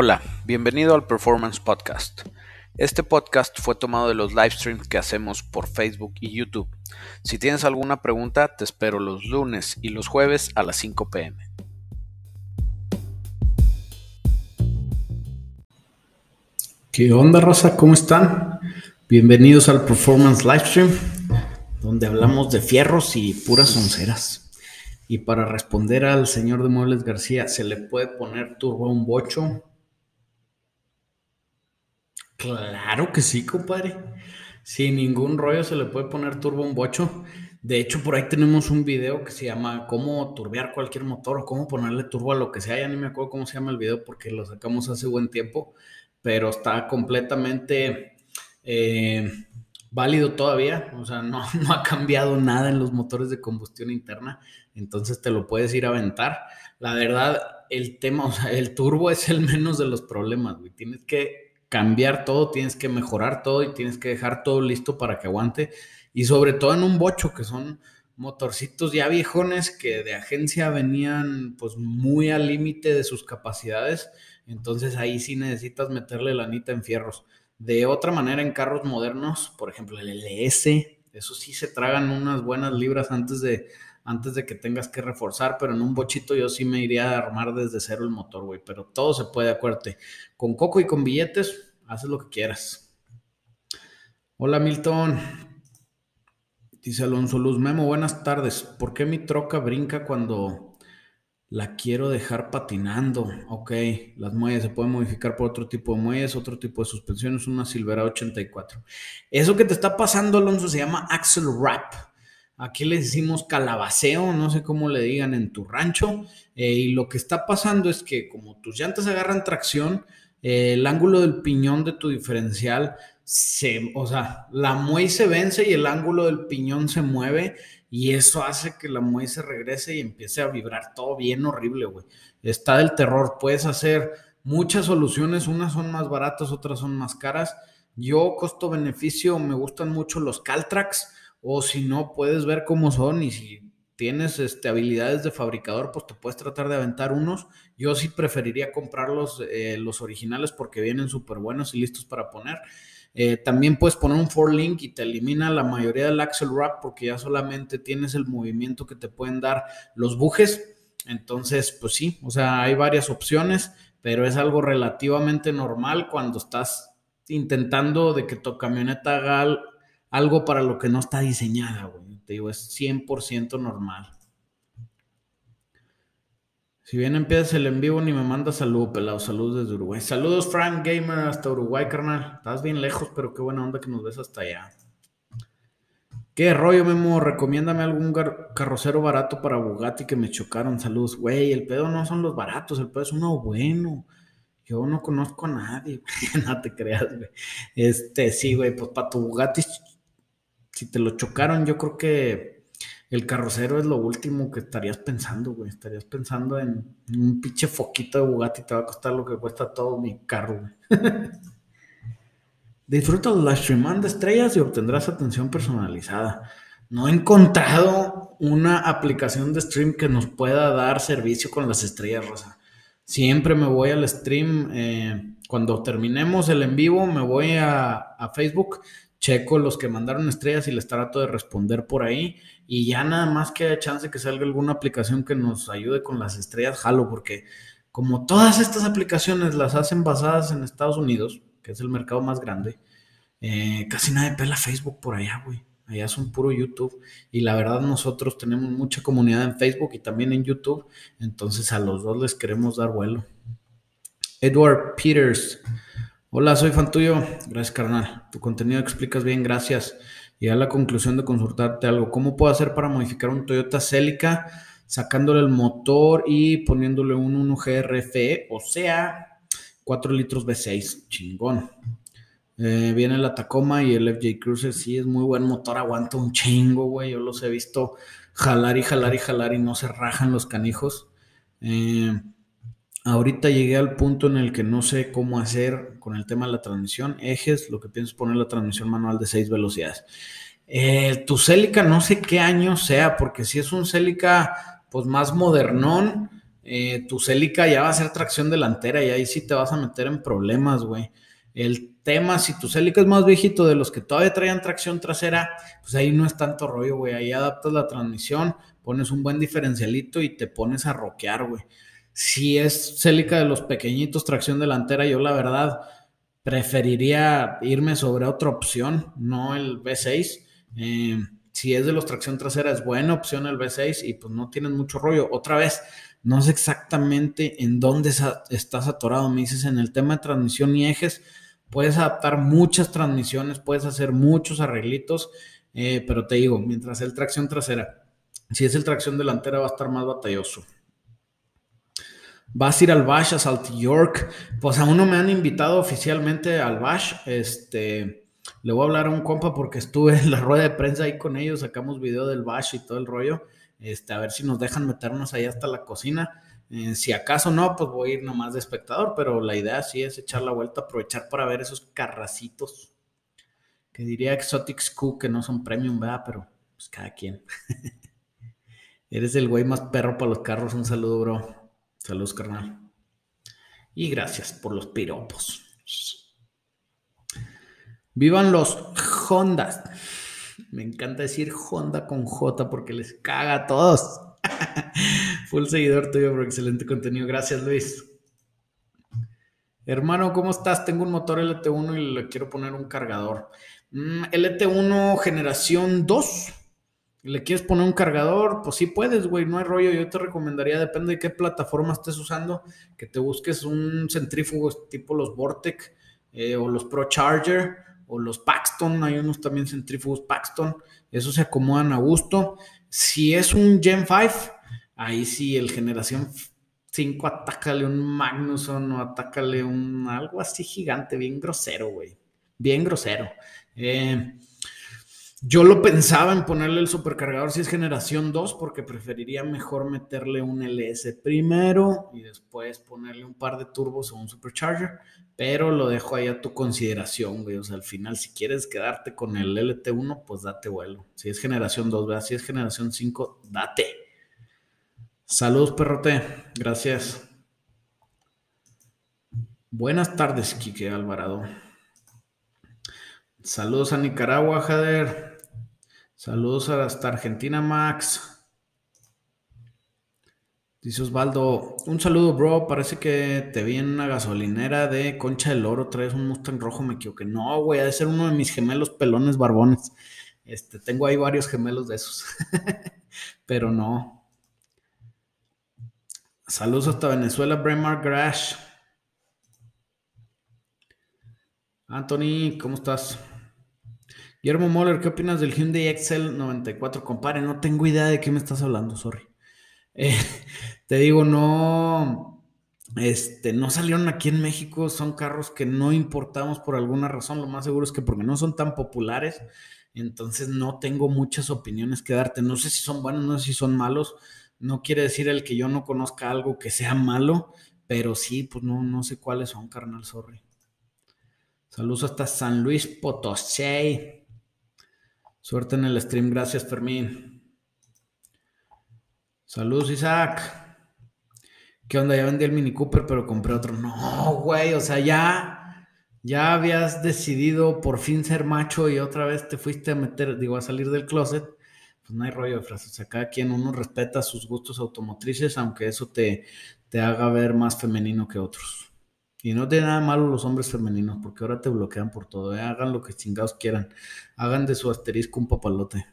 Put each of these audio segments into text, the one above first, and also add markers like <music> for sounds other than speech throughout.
Hola, bienvenido al Performance Podcast. Este podcast fue tomado de los live streams que hacemos por Facebook y YouTube. Si tienes alguna pregunta, te espero los lunes y los jueves a las 5 pm. ¿Qué onda, Rosa? ¿Cómo están? Bienvenidos al Performance Livestream, donde hablamos de fierros y puras onceras. Y para responder al señor de Muebles García, ¿se le puede poner turbo a un bocho? Claro que sí, compadre. Sin ningún rollo se le puede poner turbo a un bocho. De hecho, por ahí tenemos un video que se llama cómo turbear cualquier motor o cómo ponerle turbo a lo que sea. Ya ni me acuerdo cómo se llama el video porque lo sacamos hace buen tiempo, pero está completamente eh, válido todavía. O sea, no, <laughs> no ha cambiado nada en los motores de combustión interna. Entonces te lo puedes ir a aventar. La verdad, el tema, o sea, el turbo es el menos de los problemas, güey. Tienes que cambiar todo, tienes que mejorar todo y tienes que dejar todo listo para que aguante. Y sobre todo en un bocho, que son motorcitos ya viejones que de agencia venían pues muy al límite de sus capacidades. Entonces ahí sí necesitas meterle la anita en fierros. De otra manera, en carros modernos, por ejemplo el LS, eso sí se tragan unas buenas libras antes de, antes de que tengas que reforzar, pero en un bochito yo sí me iría a armar desde cero el motor, güey, pero todo se puede, acuérdate. Con coco y con billetes, haces lo que quieras. Hola Milton. Dice Alonso Luz Memo, buenas tardes. ¿Por qué mi troca brinca cuando la quiero dejar patinando? Ok, las muelles se pueden modificar por otro tipo de muelles, otro tipo de suspensiones, una Silverado 84. Eso que te está pasando, Alonso, se llama axle wrap. Aquí le decimos calabaceo, no sé cómo le digan en tu rancho. Eh, y lo que está pasando es que como tus llantas agarran tracción, eh, el ángulo del piñón de tu diferencial se, o sea, la muelle se vence y el ángulo del piñón se mueve y eso hace que la muelle se regrese y empiece a vibrar todo bien horrible, güey. Está del terror. Puedes hacer muchas soluciones, unas son más baratas, otras son más caras. Yo, costo-beneficio, me gustan mucho los Caltrax o si no, puedes ver cómo son y si tienes este, habilidades de fabricador, pues te puedes tratar de aventar unos. Yo sí preferiría comprar los, eh, los originales porque vienen súper buenos y listos para poner. Eh, también puedes poner un for link y te elimina la mayoría del axle wrap porque ya solamente tienes el movimiento que te pueden dar los bujes. Entonces, pues sí, o sea, hay varias opciones, pero es algo relativamente normal cuando estás intentando de que tu camioneta haga algo para lo que no está diseñada, güey. Te digo, es 100% normal. Si bien empiezas el en vivo, ni me manda salud, pelado. Saludos desde Uruguay. Saludos, Frank Gamer, hasta Uruguay, carnal. Estás bien lejos, pero qué buena onda que nos ves hasta allá. ¿Qué rollo, Memo? Recomiéndame algún carrocero barato para Bugatti que me chocaron. Saludos. Güey, el pedo no son los baratos, el pedo es uno bueno. Yo no conozco a nadie, <laughs> no te creas, güey. Este, sí, güey, pues para tu Bugatti si te lo chocaron, yo creo que el carrocero es lo último que estarías pensando, güey. Estarías pensando en un pinche foquito de Bugatti, te va a costar lo que cuesta todo mi carro, güey. <laughs> Disfruta la stream de estrellas y obtendrás atención personalizada. No he encontrado una aplicación de stream que nos pueda dar servicio con las estrellas, Rosa. Siempre me voy al stream. Eh, cuando terminemos el en vivo, me voy a Facebook checo los que mandaron estrellas y les trato de responder por ahí. Y ya nada más que haya chance que salga alguna aplicación que nos ayude con las estrellas, jalo, porque como todas estas aplicaciones las hacen basadas en Estados Unidos, que es el mercado más grande, eh, casi nadie pela Facebook por allá, güey. Allá es un puro YouTube. Y la verdad nosotros tenemos mucha comunidad en Facebook y también en YouTube. Entonces a los dos les queremos dar vuelo. Edward Peters. Hola, soy fan tuyo. Gracias, carnal. Tu contenido explicas bien, gracias. Y a la conclusión de consultarte algo. ¿Cómo puedo hacer para modificar un Toyota Celica sacándole el motor y poniéndole un 1 GRFE? O sea, 4 litros V6. Chingón. Eh, viene la Tacoma y el FJ Cruiser. Sí, es muy buen motor. Aguanta un chingo, güey. Yo los he visto jalar y jalar y jalar y no se rajan los canijos. Eh, Ahorita llegué al punto en el que no sé cómo hacer con el tema de la transmisión. Ejes, lo que pienso es poner la transmisión manual de seis velocidades. Eh, tu Celica no sé qué año sea, porque si es un Celica pues más modernón, eh, tu Celica ya va a ser tracción delantera y ahí sí te vas a meter en problemas, güey. El tema, si tu Celica es más viejito de los que todavía traían tracción trasera, pues ahí no es tanto rollo, güey. Ahí adaptas la transmisión, pones un buen diferencialito y te pones a roquear, güey. Si es Celica de los pequeñitos, tracción delantera, yo la verdad preferiría irme sobre otra opción, no el V6. Eh, si es de los tracción trasera, es buena opción el V6 y pues no tienes mucho rollo. Otra vez, no sé exactamente en dónde estás atorado. Me dices en el tema de transmisión y ejes, puedes adaptar muchas transmisiones, puedes hacer muchos arreglitos, eh, pero te digo, mientras el tracción trasera, si es el tracción delantera va a estar más batalloso. Vas a ir al Bash a Salt York. Pues aún no me han invitado oficialmente al Bash. Este, le voy a hablar a un compa porque estuve en la rueda de prensa ahí con ellos, sacamos video del Bash y todo el rollo. Este, a ver si nos dejan meternos ahí hasta la cocina. Eh, si acaso no, pues voy a ir nomás de espectador, pero la idea sí es echar la vuelta, aprovechar para ver esos carracitos. Que diría Exotics Q, que no son premium, ¿verdad? Pero pues cada quien. <laughs> Eres el güey más perro para los carros. Un saludo, bro. Saludos, carnal. Y gracias por los piropos. Vivan los Hondas. Me encanta decir Honda con J porque les caga a todos. <laughs> Full seguidor tuyo por excelente contenido. Gracias, Luis. Hermano, ¿cómo estás? Tengo un motor LT1 y le quiero poner un cargador. Mm, LT1 generación 2. ¿Le quieres poner un cargador? Pues sí puedes, güey, no hay rollo. Yo te recomendaría, depende de qué plataforma estés usando, que te busques un centrífugo tipo los Vortec eh, o los Pro Charger o los Paxton, hay unos también centrífugos Paxton, esos se acomodan a gusto. Si es un Gen 5, ahí sí el generación 5 atácale un Magnuson o atácale un algo así gigante, bien grosero, güey. Bien grosero. Eh, yo lo pensaba en ponerle el supercargador si es generación 2 porque preferiría mejor meterle un LS primero y después ponerle un par de turbos o un supercharger, pero lo dejo ahí a tu consideración, güey. O sea, al final si quieres quedarte con el LT1, pues date vuelo. Si es generación 2, ¿verdad? Si es generación 5, date. Saludos, perrote. Gracias. Buenas tardes, Quique Alvarado. Saludos a Nicaragua, Jader. Saludos hasta Argentina, Max. Dice Osvaldo, un saludo, bro. Parece que te vi en una gasolinera de Concha del Oro. Traes un Mustang rojo, me equivoqué. No, güey, ha de ser uno de mis gemelos pelones barbones. Este, tengo ahí varios gemelos de esos. <laughs> Pero no. Saludos hasta Venezuela, Bremar Grash. Anthony, ¿cómo estás? Guillermo Moller, ¿qué opinas del Hyundai Excel 94? Compare, no tengo idea de qué me estás hablando, sorry. <laughs> Eh, te digo, no, este, no salieron aquí en México, son carros que no importamos por alguna razón, lo más seguro es que porque no son tan populares, entonces no tengo muchas opiniones que darte, no sé si son buenos, no sé si son malos, no quiere decir el que yo no conozca algo que sea malo, pero sí, pues no, no sé cuáles son, carnal, sorry. Saludos hasta San Luis Potosí. Suerte en el stream. Gracias, Fermín. Saludos, Isaac. ¿Qué onda? Ya vendí el Mini Cooper, pero compré otro. No, güey, o sea, ya, ya habías decidido por fin ser macho y otra vez te fuiste a meter, digo, a salir del closet. Pues no hay rollo de frases. O sea, cada quien uno respeta sus gustos automotrices, aunque eso te, te haga ver más femenino que otros. Y no tiene nada malo los hombres femeninos, porque ahora te bloquean por todo. ¿eh? Hagan lo que chingados quieran. Hagan de su asterisco un papalote.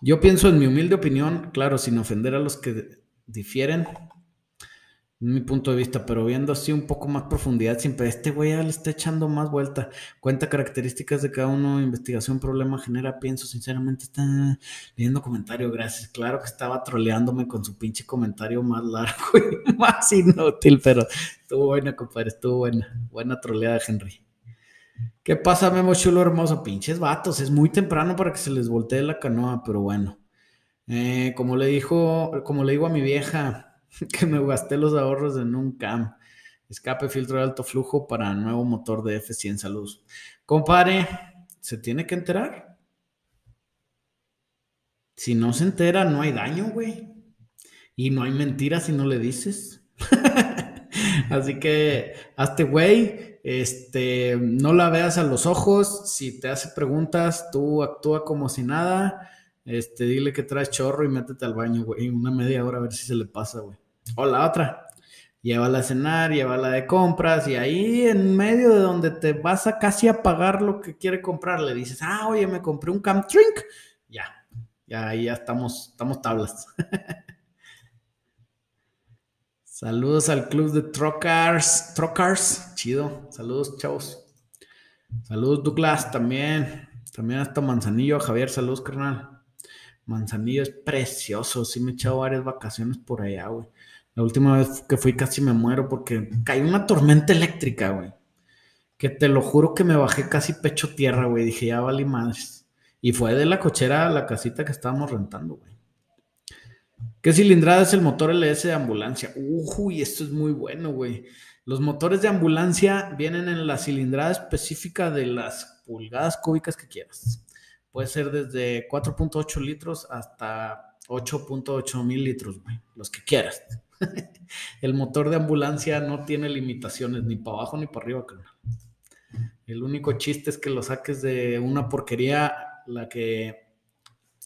Yo pienso, en mi humilde opinión, claro, sin ofender a los que difieren, mi punto de vista, pero viendo así un poco más profundidad, siempre este güey ya le está echando más vuelta. Cuenta características de cada uno, investigación, problema, genera, pienso, sinceramente, está leyendo comentario, gracias. Claro que estaba troleándome con su pinche comentario más largo <laughs> y más inútil, pero estuvo buena, compadre, estuvo buena. Buena troleada, Henry. ¿Qué pasa, Memo Chulo hermoso? Pinches vatos, es muy temprano para que se les voltee la canoa, pero bueno. Eh, como le dijo, como le digo a mi vieja, <laughs> que me gasté los ahorros en un CAM. Escape filtro de alto flujo para nuevo motor de F100 Salud. Compare, ¿se tiene que enterar? Si no se entera, no hay daño, güey. Y no hay mentiras si no le dices. <laughs> Así que hazte güey, este, no la veas a los ojos, si te hace preguntas, tú actúa como si nada, este, dile que traes chorro y métete al baño, güey, una media hora a ver si se le pasa, güey. O la otra, llévala a cenar, llévala de compras y ahí en medio de donde te vas a casi a pagar lo que quiere comprar, le dices, ah, oye, me compré un Camp Drink, ya, ya ahí ya estamos, estamos tablas. <laughs> Saludos al club de Trocars. Trocars, chido. Saludos, chavos. Saludos, Douglas, también. También hasta Manzanillo. Javier, saludos, carnal. Manzanillo es precioso. Sí me he echado varias vacaciones por allá, güey. La última vez que fui casi me muero porque cayó una tormenta eléctrica, güey. Que te lo juro que me bajé casi pecho tierra, güey. Dije, ya vale madres. Y fue de la cochera a la casita que estábamos rentando, güey. ¿Qué cilindrada es el motor LS de ambulancia? Uy, esto es muy bueno, güey. Los motores de ambulancia vienen en la cilindrada específica de las pulgadas cúbicas que quieras. Puede ser desde 4.8 litros hasta 8.8 mil litros, güey. Los que quieras. <laughs> el motor de ambulancia no tiene limitaciones ni para abajo ni para arriba, carnal. El único chiste es que lo saques de una porquería, la que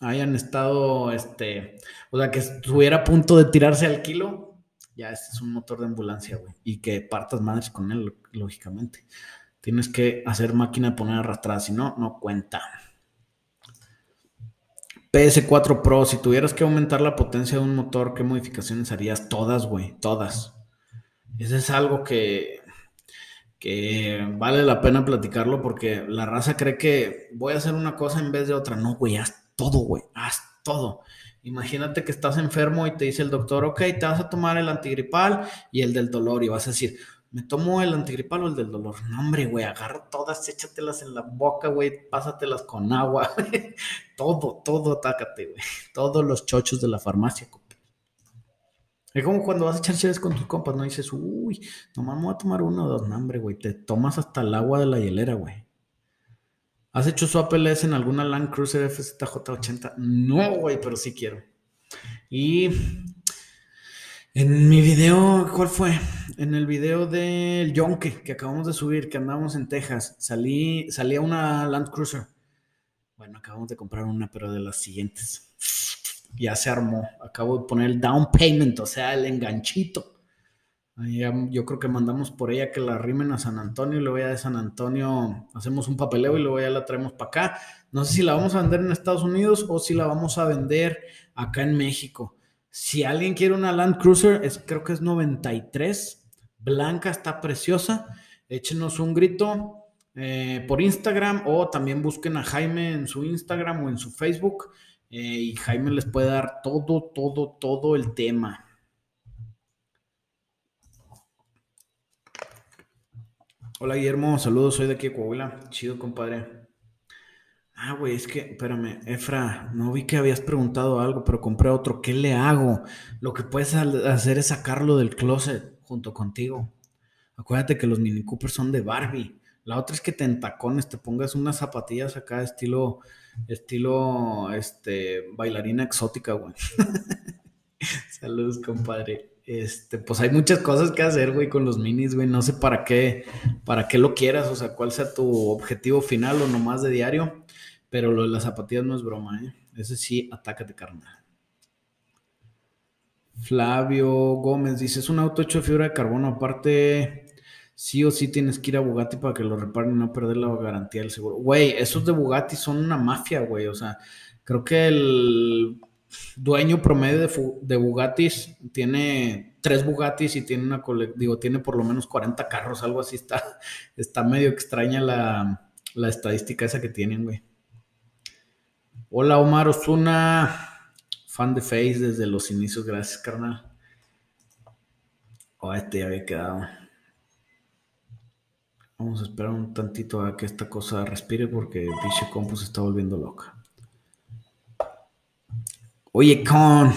hayan estado, este, o sea, que estuviera a punto de tirarse al kilo, ya este es un motor de ambulancia, güey. Y que partas madres con él, lógicamente. Tienes que hacer máquina de poner arrastrada, si no, no cuenta. PS4 Pro, si tuvieras que aumentar la potencia de un motor, ¿qué modificaciones harías? Todas, güey, todas. Eso es algo que, que vale la pena platicarlo porque la raza cree que voy a hacer una cosa en vez de otra. No, güey, haz todo, güey, haz todo. Imagínate que estás enfermo y te dice el doctor, ok, te vas a tomar el antigripal y el del dolor y vas a decir, ¿me tomo el antigripal o el del dolor? No, hombre, güey, agarra todas, échatelas en la boca, güey, pásatelas con agua, <laughs> todo, todo, atácate, güey, todos los chochos de la farmacia, Es como cuando vas a echar cheles con tus compas, no dices, uy, nomás me voy a tomar uno o dos, no, hombre, güey, te tomas hasta el agua de la hielera, güey. ¿Has hecho swap LS en alguna Land Cruiser FZJ80? No, güey, pero sí quiero. Y en mi video, ¿cuál fue? En el video del Yonke que acabamos de subir, que andábamos en Texas, salí, salía una Land Cruiser. Bueno, acabamos de comprar una, pero de las siguientes. Ya se armó. Acabo de poner el down payment, o sea, el enganchito yo creo que mandamos por ella que la rimen a San Antonio y luego ya de San Antonio hacemos un papeleo y luego ya la traemos para acá. No sé si la vamos a vender en Estados Unidos o si la vamos a vender acá en México. Si alguien quiere una Land Cruiser, es, creo que es 93, blanca, está preciosa. Échenos un grito eh, por Instagram o también busquen a Jaime en su Instagram o en su Facebook eh, y Jaime les puede dar todo, todo, todo el tema. Hola Guillermo, saludos, soy de aquí de Coahuila. Chido, compadre. Ah, güey, es que, espérame, Efra, no vi que habías preguntado algo, pero compré otro. ¿Qué le hago? Lo que puedes hacer es sacarlo del closet junto contigo. Acuérdate que los Mini Cooper son de Barbie. La otra es que te entacones, te pongas unas zapatillas acá estilo, estilo, este, bailarina exótica, güey. <laughs> Saludos, compadre. Este, pues hay muchas cosas que hacer, güey, con los minis, güey. No sé para qué, para qué lo quieras, o sea, cuál sea tu objetivo final o nomás de diario. Pero lo de las zapatillas no es broma, ¿eh? Ese sí, atácate, carnal. Flavio Gómez dice: Es un auto hecho de fibra de carbono. Aparte, sí o sí tienes que ir a Bugatti para que lo reparen y no perder la garantía del seguro. Güey, esos de Bugatti son una mafia, güey. O sea, creo que el dueño promedio de, de Bugattis tiene tres Bugattis y tiene una digo, tiene por lo menos 40 carros, algo así está, <laughs> está medio extraña la, la estadística esa que tienen, güey. Hola Omar Osuna, fan de Face desde los inicios, gracias carnal. Oh, este ya había quedado. Vamos a esperar un tantito a que esta cosa respire porque Biche Compu se está volviendo loca. Oye, con.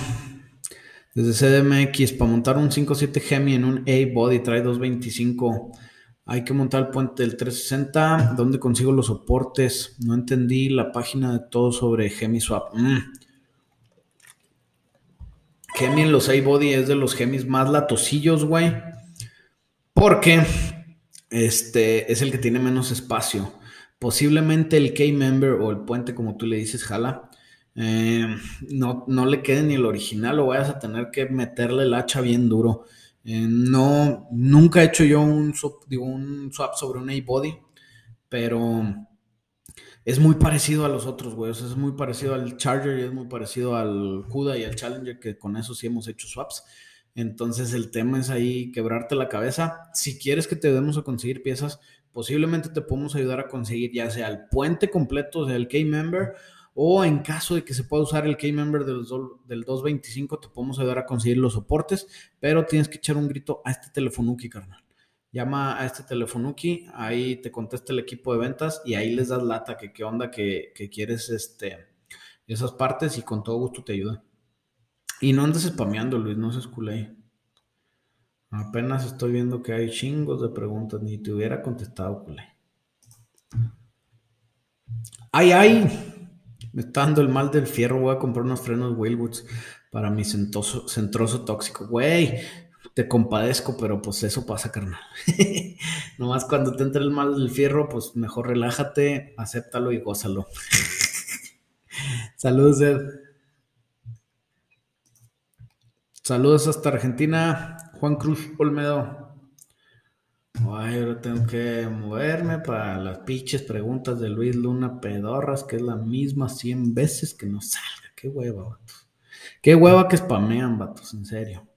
Desde CDMX, para montar un 5.7 Gemi en un A-Body trae 225. Hay que montar el puente del 360. ¿Dónde consigo los soportes? No entendí la página de todo sobre Gemi Swap. Mm. Hemi en los A-Body es de los Hemis más latosillos, güey. Porque este es el que tiene menos espacio. Posiblemente el K-Member o el puente, como tú le dices, jala. Eh, no, no le quede ni el original o vayas a tener que meterle el hacha bien duro. Eh, no, nunca he hecho yo un, un swap sobre un A-Body, pero es muy parecido a los otros, güey. es muy parecido al Charger y es muy parecido al Cuda y al Challenger, que con eso sí hemos hecho swaps. Entonces el tema es ahí quebrarte la cabeza. Si quieres que te demos a conseguir piezas, posiblemente te podemos ayudar a conseguir ya sea el puente completo, o el K-Member, o en caso de que se pueda usar el K-Member del, del 225, te podemos ayudar a conseguir los soportes, pero tienes que echar un grito a este telefonuki, carnal. Llama a este telefonuki, ahí te contesta el equipo de ventas y ahí les das lata que qué onda que, quieres este, esas partes y con todo gusto te ayuda. Y no andes spameando, Luis, no se culé. Apenas estoy viendo que hay chingos de preguntas, ni te hubiera contestado, culé. ¡Ay, ay! Me está dando el mal del fierro. Voy a comprar unos frenos Whalewoods para mi centroso tóxico. Güey, te compadezco, pero pues eso pasa, carnal. <laughs> Nomás cuando te entre el mal del fierro, pues mejor relájate, acéptalo y gózalo. <laughs> Saludos, Ed. Saludos hasta Argentina. Juan Cruz Olmedo. Ay, ahora tengo que moverme para las pinches preguntas de Luis Luna Pedorras, que es la misma 100 veces que no salga. Qué hueva, vatos. Qué hueva que spamean, vatos, en serio.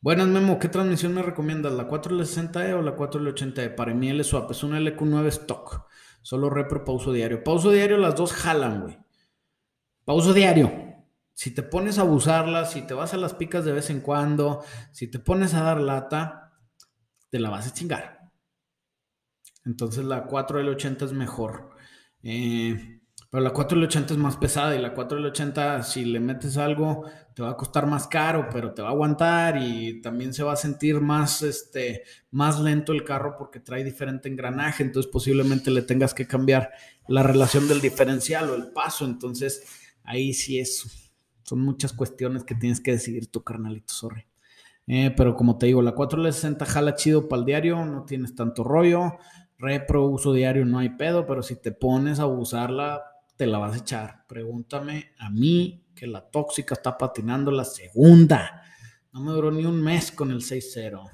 Buenas, Memo. ¿Qué transmisión me recomiendas? ¿La 4L60E o la 4L80E? Para mí el swap es una LQ9 stock. Solo repro pauso diario. Pauso diario, las dos jalan, güey. Pauso diario. Si te pones a abusarlas, si te vas a las picas de vez en cuando, si te pones a dar lata, te la vas a chingar. Entonces la 4L80 es mejor. Eh, pero la 4L80 es más pesada y la 4L80 si le metes algo te va a costar más caro, pero te va a aguantar y también se va a sentir más, este, más lento el carro porque trae diferente engranaje, entonces posiblemente le tengas que cambiar la relación del diferencial o el paso, entonces ahí sí es, son muchas cuestiones que tienes que decidir tu carnalito, sorry. Eh, pero como te digo, la 460 jala chido para el diario, no tienes tanto rollo. Repro, uso diario, no hay pedo, pero si te pones a usarla, te la vas a echar. Pregúntame a mí, que la tóxica está patinando la segunda. No me duró ni un mes con el 6-0.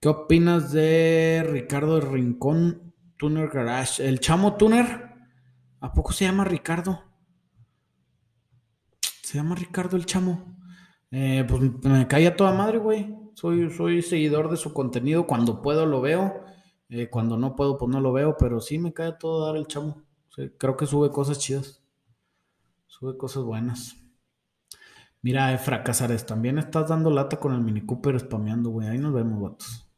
¿Qué opinas de Ricardo Rincón Tuner Garage? ¿El chamo Tuner? ¿A poco se llama Ricardo? ¿Se llama Ricardo el chamo? Eh, pues me cae a toda madre, güey. Soy, soy seguidor de su contenido. Cuando puedo lo veo. Eh, cuando no puedo, pues no lo veo. Pero sí me cae a todo dar el chamo. creo que sube cosas chidas. Sube cosas buenas. Mira, eh, fracasares. También estás dando lata con el Mini Cooper spameando, güey. Ahí nos vemos, vatos.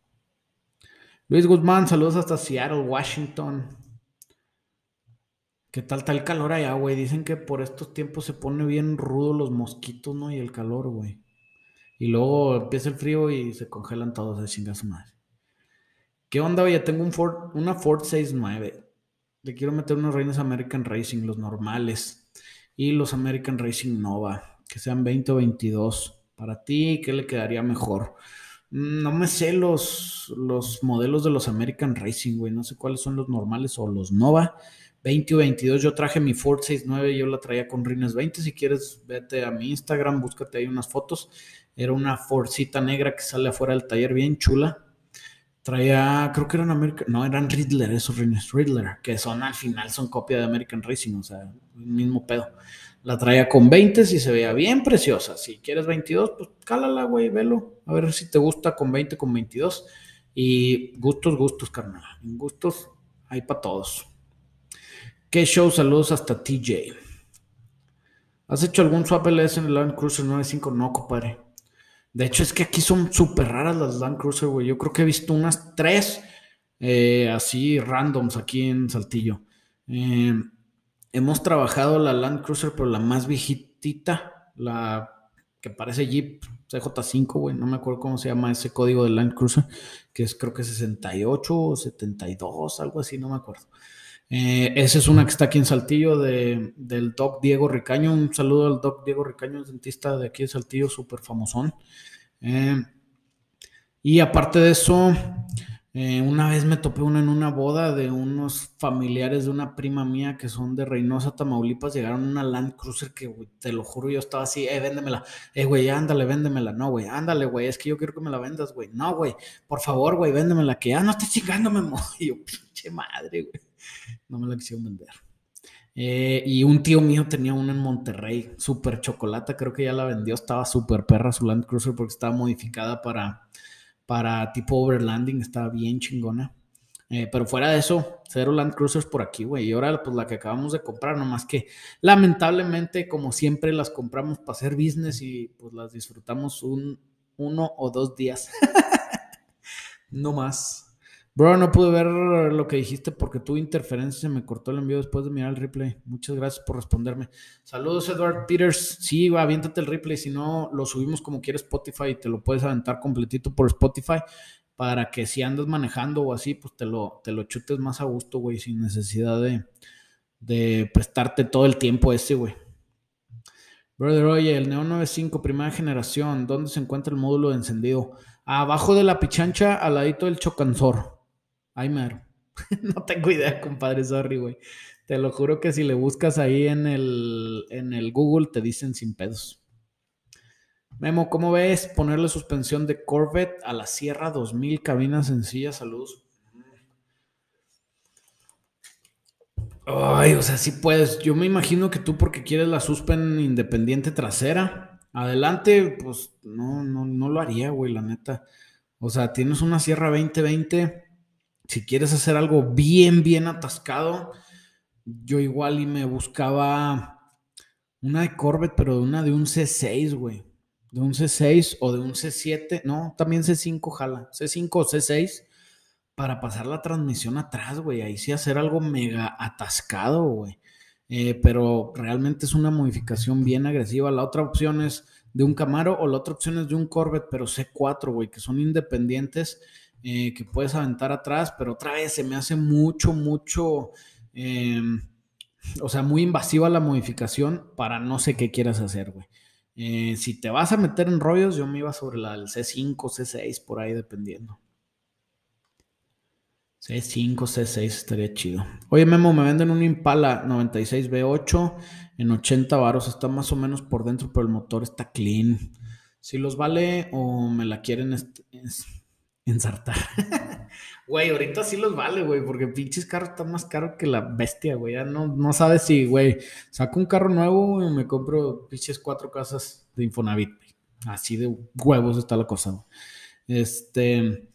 Luis Guzmán, saludos hasta Seattle, Washington. ¿Qué tal está el calor allá, güey? Dicen que por estos tiempos se pone bien rudo los mosquitos, ¿no? Y el calor, güey. Y luego empieza el frío y se congelan todos, de chingas madre. ¿Qué onda, oye? Tengo un Ford, una Ford 69. Le quiero meter unos Reines American Racing, los normales. Y los American Racing Nova, que sean 20 o 22. Para ti, ¿qué le quedaría mejor? Mm, no me sé los, los modelos de los American Racing, güey. No sé cuáles son los normales o los Nova. 20 o 22. Yo traje mi Ford 69, yo la traía con rines 20. Si quieres, vete a mi Instagram, búscate ahí unas fotos. Era una Fordcita negra que sale afuera del taller, bien chula. Traía, creo que eran American, no, eran Riddler, esos rines, Riddler, que son al final, son copia de American Racing, o sea, el mismo pedo. La traía con 20 y se veía bien preciosa. Si quieres 22, pues cálala, güey, velo. A ver si te gusta con 20, con 22. Y gustos, gustos, carnal. Gustos hay para todos. ¿Qué show? Saludos hasta TJ. ¿Has hecho algún swap LS en el Land Cruiser 95? No, compadre. De hecho, es que aquí son súper raras las Land Cruiser, güey. Yo creo que he visto unas tres eh, así randoms aquí en Saltillo. Eh, hemos trabajado la Land Cruiser, pero la más viejitita, la que parece Jeep CJ5, güey. No me acuerdo cómo se llama ese código de Land Cruiser, que es creo que 68 o 72, algo así, no me acuerdo. Eh, esa es una que está aquí en Saltillo de, del Doc Diego Ricaño. Un saludo al Doc Diego Ricaño, dentista de aquí de Saltillo, súper famosón. Eh, y aparte de eso, eh, una vez me topé una en una boda de unos familiares de una prima mía que son de Reynosa, Tamaulipas. Llegaron una Land Cruiser que, te lo juro, yo estaba así, eh, véndemela. Eh, güey, ándale, véndemela. No, güey, ándale, güey, es que yo quiero que me la vendas, güey. No, güey, por favor, güey, véndemela. Que ya no estés chingándome, <laughs> Y yo, pinche madre, güey. No me la quisieron vender. Eh, y un tío mío tenía una en Monterrey, súper chocolate, creo que ya la vendió, estaba súper perra su Land Cruiser porque estaba modificada para para tipo overlanding, estaba bien chingona. Eh, pero fuera de eso, cero Land Cruisers por aquí, güey. Y ahora, pues la que acabamos de comprar, nomás que lamentablemente, como siempre, las compramos para hacer business y pues las disfrutamos un, uno o dos días. <laughs> no más. Bro, no pude ver lo que dijiste porque tuve interferencia, se me cortó el envío después de mirar el replay. Muchas gracias por responderme. Saludos, Edward Peters. Sí, va, aviéntate el replay. Si no, lo subimos como quieres Spotify y te lo puedes aventar completito por Spotify para que si andas manejando o así, pues te lo, te lo chutes más a gusto, güey, sin necesidad de, de prestarte todo el tiempo ese, güey. Brother, oye, el Neo 95, primera generación, ¿dónde se encuentra el módulo de encendido? Abajo de la pichancha, al ladito del chocanzor. Ay, mero. <laughs> no tengo idea, compadre, sorry, güey. Te lo juro que si le buscas ahí en el, en el Google, te dicen sin pedos. Memo, ¿cómo ves ponerle suspensión de Corvette a la Sierra 2000 cabina sencilla? Saludos. Ay, o sea, sí puedes. Yo me imagino que tú porque quieres la suspen independiente trasera. Adelante, pues no, no, no lo haría, güey, la neta. O sea, tienes una Sierra 2020 si quieres hacer algo bien, bien atascado, yo igual y me buscaba una de Corvette, pero de una de un C6, güey. De un C6 o de un C7, no, también C5, jala. C5 o C6 para pasar la transmisión atrás, güey. Ahí sí hacer algo mega atascado, güey. Eh, pero realmente es una modificación bien agresiva. La otra opción es de un Camaro o la otra opción es de un Corvette, pero C4, güey, que son independientes eh, que puedes aventar atrás, pero otra vez se me hace mucho, mucho, em, o sea, muy invasiva la modificación para no sé qué quieras hacer, güey. Eh, si te vas a meter en rollos, yo me iba sobre la del C5, C6, por ahí dependiendo. C5, C6 estaría chido. Oye, Memo, me venden un Impala 96 V8 en 80 varos. Está más o menos por dentro, pero el motor está clean. Si los vale o me la quieren ensartar. <laughs> Güey, ahorita sí los vale, güey, porque pinches carros están más caros que la bestia, güey. Ya no, no sabes si, güey, saco un carro nuevo y me compro pinches cuatro casas de Infonavit. Así de huevos está la cosa. Este,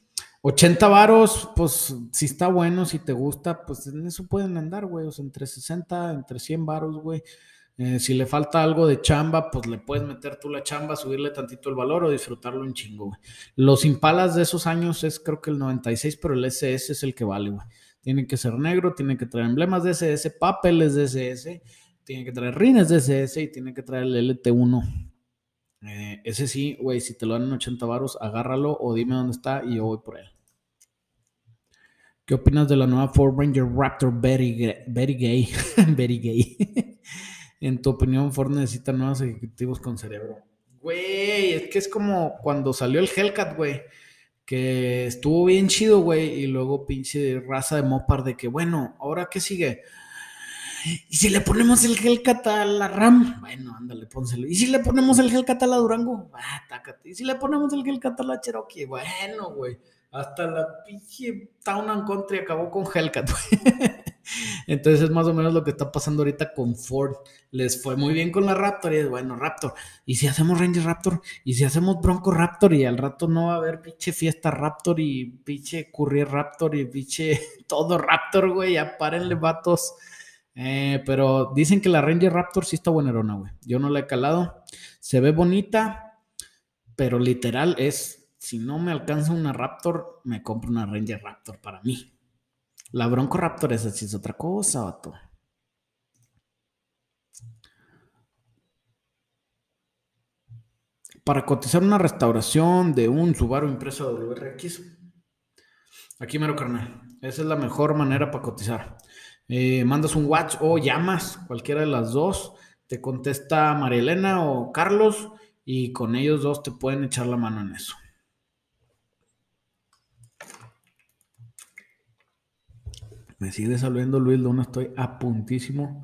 80 varos, pues si está bueno, si te gusta, pues en eso pueden andar, güey. O sea, entre 60, entre 100 varos, güey. Eh, si le falta algo de chamba, pues le puedes meter tú la chamba, subirle tantito el valor o disfrutarlo un chingo, güey. Los impalas de esos años es creo que el 96, pero el SS es el que vale, güey. Tiene que ser negro, tiene que traer emblemas de SS, papeles de SS, tiene que traer rines de SS y tiene que traer el LT1. Eh, ese sí, güey, si te lo dan en 80 baros, agárralo o dime dónde está y yo voy por él. ¿Qué opinas de la nueva Ford Ranger Raptor Very, very Gay? <laughs> very Gay. <laughs> En tu opinión, Ford necesita nuevos ejecutivos con cerebro. Güey, es que es como cuando salió el Hellcat, güey. Que estuvo bien chido, güey. Y luego pinche raza de Mopar de que, bueno, ¿ahora qué sigue? ¿Y si le ponemos el Hellcat a la RAM? Bueno, ándale, pónselo. ¿Y si le ponemos el Hellcat a la Durango? Ah, tácate. ¿Y si le ponemos el Hellcat a la Cherokee? Bueno, güey. Hasta la pinche Town and Country acabó con Hellcat, güey. <laughs> Entonces es más o menos lo que está pasando ahorita con Ford. Les fue muy bien con la Raptor y es bueno, Raptor. Y si hacemos Ranger Raptor, y si hacemos Bronco Raptor, y al rato no va a haber pinche fiesta Raptor y pinche Courier Raptor y pinche <laughs> todo Raptor, güey. Ya párenle vatos. Eh, pero dicen que la Ranger Raptor sí está buenerona, güey. Yo no la he calado. Se ve bonita, pero literal es, si no me alcanza una Raptor, me compro una Ranger Raptor para mí. La Bronco Raptor esa sí es otra cosa, vato. Para cotizar una restauración de un Subaru Impresa WRX, aquí mero carnal. Esa es la mejor manera para cotizar. eh, mandas un WhatsApp o llamas, cualquiera de las dos, te contesta María Elena o Carlos y con ellos dos te pueden echar la mano en eso. Me sigue saliendo Luis Luna, estoy a puntísimo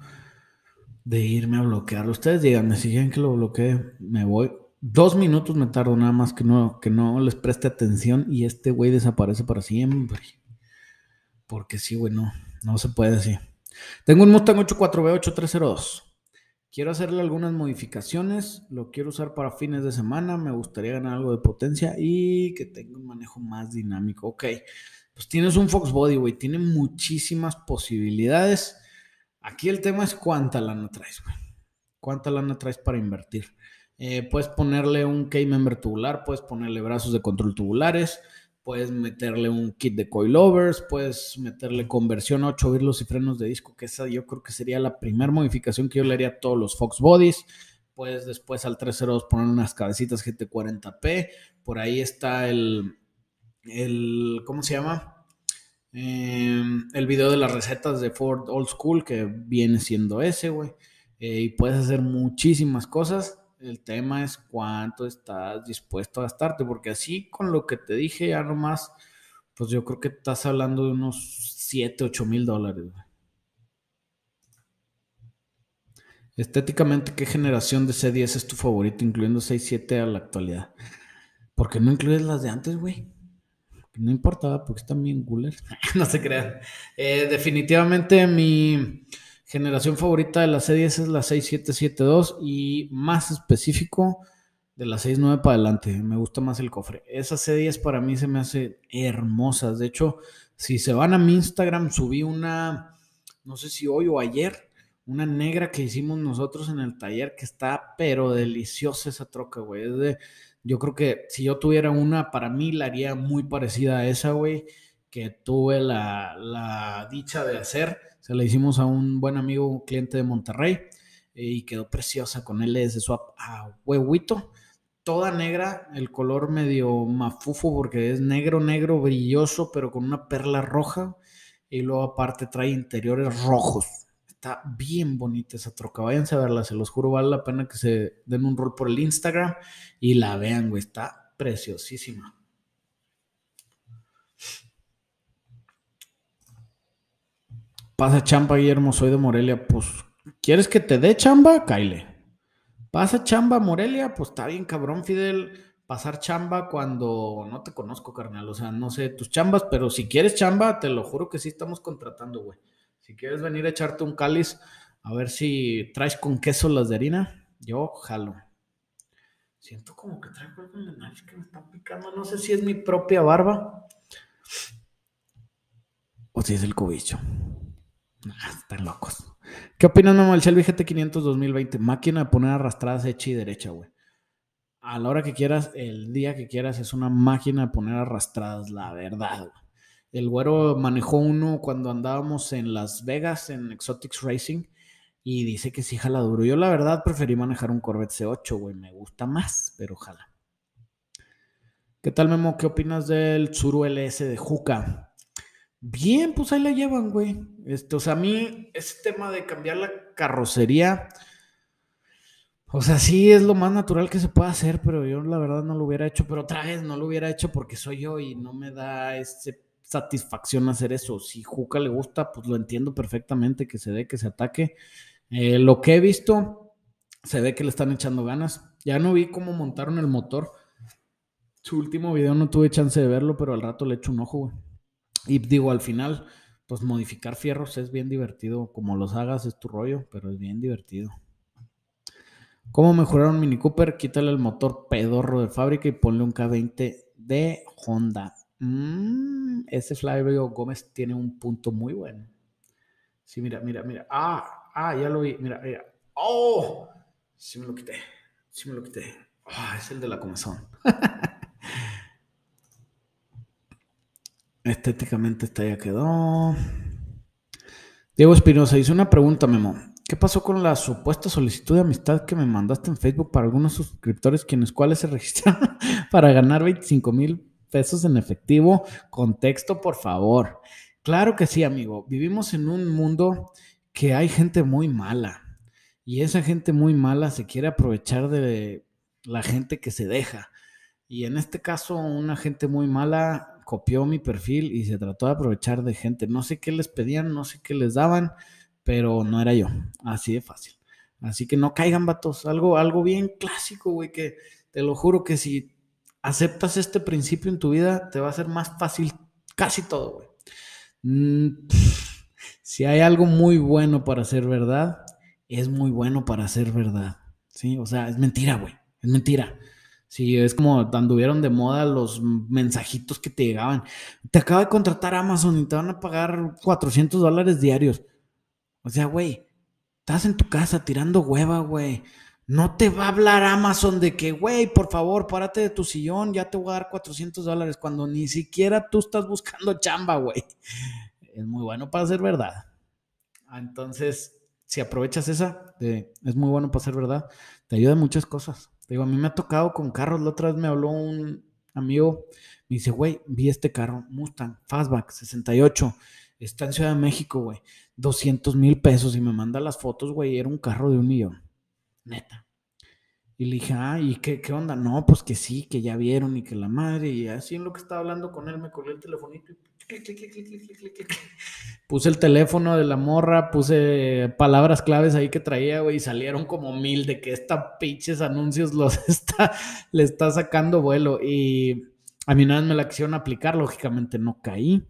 de irme a bloquear. Ustedes díganme, si quieren que lo bloquee, me voy. Dos minutos me tardo nada más que no, que no les preste atención y este güey desaparece para siempre. Porque sí, güey, no, no se puede así. Tengo un Mustang 84B8302. Quiero hacerle algunas modificaciones. Lo quiero usar para fines de semana. Me gustaría ganar algo de potencia y que tenga un manejo más dinámico. Ok, pues tienes un Fox Body, güey. Tiene muchísimas posibilidades. Aquí el tema es cuánta lana traes, güey. ¿Cuánta lana traes para invertir? Eh, puedes ponerle un K-member tubular, puedes ponerle brazos de control tubulares, puedes meterle un kit de coilovers, puedes meterle conversión a 8 virlos y frenos de disco, que esa yo creo que sería la primera modificación que yo le haría a todos los Fox Bodies. Puedes después al 302 poner unas cabecitas GT40P. Por ahí está el, el ¿cómo se llama? Em, el video de las recetas de Ford Old School, que viene siendo ese, güey. Eh, y puedes hacer muchísimas cosas. El tema es cuánto estás dispuesto a gastarte, porque así con lo que te dije ya nomás, pues yo creo que estás hablando de unos 7, 8 mil dólares. Estéticamente, ¿qué generación de C10 es tu favorito, incluyendo 6, 7 a la actualidad? ¿Por qué no incluyes las de antes, güey? No importa, porque están bien coolers. <laughs> no se crean. Eh, definitivamente mi generación favorita de la C10 es la 6772 y más específico de la 69 para adelante. Me gusta más el cofre. Esa C10 para mí se me hace hermosas. De hecho, si se van a mi Instagram, subí una, no sé si hoy o ayer, una negra que hicimos nosotros en el taller que está pero deliciosa esa troca, güey. Es de yo creo que si yo tuviera una, para mí la haría muy parecida a esa, güey, que tuve la, dicha de hacer. Se la hicimos a un buen amigo, un cliente de Monterrey, y quedó preciosa con LS Swap a huevito. Toda negra, el color medio mafufo porque es negro, negro, brilloso, pero con una perla roja. Y luego aparte trae interiores rojos. Está bien bonita esa troca. Váyanse a verla, se los juro, vale la pena que se den un rol por el Instagram y la vean, güey. Está preciosísima. Pasa chamba, Guillermo, soy de Morelia. Pues, ¿quieres que te dé chamba? Kyle. Pasa chamba, Morelia. Pues está bien, cabrón, Fidel. Pasar chamba cuando no te conozco, carnal. O sea, no sé tus chambas, pero si quieres chamba, te lo juro que sí estamos contratando, güey. Si quieres venir a echarte un cáliz, a ver si traes con queso las de harina, yo jalo. Siento como que traigo algo en la nariz que me está picando. No sé si es mi propia barba o si es el cubillo. están locos. ¿Qué opinas, mamá, del Shelby GT500 2020? Máquina de poner arrastradas hecha y derecha, güey. A la hora que quieras, el día que quieras, es una máquina de poner arrastradas, la verdad, güey. El güero manejó uno cuando andábamos en Las Vegas en Exotics Racing y dice que sí jala duro. Yo la verdad preferí manejar un Corvette C8, güey, me gusta más, pero jala. ¿Qué tal, Memo? ¿Qué opinas del Tsuru LS de Juca? Bien, pues ahí la llevan, güey. Este, o sea, a mí ese tema de cambiar la carrocería, o sea, sí es lo más natural que se puede hacer, pero yo la verdad no lo hubiera hecho, pero otra vez no lo hubiera hecho porque soy yo y no me da ese satisfacción hacer eso. Si Juca le gusta, pues lo entiendo perfectamente, que se dé, que se ataque. Eh, lo que he visto, se ve que le están echando ganas. Ya no vi cómo montaron el motor. Su último video no tuve chance de verlo, pero al rato le echo un ojo, güey. Y digo, al final, pues modificar fierros es bien divertido. Como los hagas es tu rollo, pero es bien divertido. ¿Cómo mejorar un Mini Cooper? Quítale el motor pedorro de fábrica y ponle un K20 de Honda. Mm, ese Flavio Gómez tiene un punto muy bueno. Sí, mira, mira, mira. Ah, ah, ya lo vi. Mira, mira. ¡Oh! Sí me lo quité. Sí me lo quité. Ah, es el de la comezón. <laughs> Estéticamente esta ya quedó. Diego Espinosa hizo una pregunta, Memo. ¿Qué pasó con la supuesta solicitud de amistad que me mandaste en Facebook para algunos suscriptores quienes cuales se registraron <laughs> para ganar 25 mil pesos en efectivo. Contexto, por favor. Claro que sí, amigo. Vivimos en un mundo que hay gente muy mala. Y esa gente muy mala se quiere aprovechar de la gente que se deja. Y en este caso, una gente muy mala copió mi perfil y se trató de aprovechar de gente. No sé qué les pedían, no sé qué les daban, pero no era yo. Así de fácil. Así que no caigan vatos. Algo, algo bien clásico, güey, que te lo juro que si aceptas este principio en tu vida, te va a ser más fácil casi todo, güey. Mm, si hay algo muy bueno para ser verdad, es muy bueno para ser verdad. Sí, o sea, es mentira, güey. Es mentira. Sí, es como anduvieron de moda los mensajitos que te llegaban. Te acaba de contratar Amazon y te van a pagar 400 dólares diarios. O sea, güey, estás en tu casa tirando hueva, güey. No te va a hablar Amazon de que, güey, por favor, párate de tu sillón, ya te voy a dar 400 dólares, cuando ni siquiera tú estás buscando chamba, güey. Es muy bueno para ser verdad. Ah, entonces, si aprovechas esa, es muy bueno para ser verdad, te ayuda en muchas cosas. Te digo, a mí me ha tocado con carros. La otra vez me habló un amigo, me dice, güey, vi este carro, Mustang, Fastback, 68, está en Ciudad de México, güey, 200 mil pesos y me manda las fotos, güey, era un carro de un millón. Neta. Y le dije, ah, ¿y qué, qué, onda? No, pues que sí, que ya vieron y que la madre. Y así en lo que estaba hablando con él, me colgué el telefonito y puse el teléfono de la morra, puse palabras claves ahí que traía, güey, y salieron como mil de que esta pinches anuncios <laughs> los está, le está sacando vuelo. Y a mí nada me la quisieron aplicar, lógicamente no caí.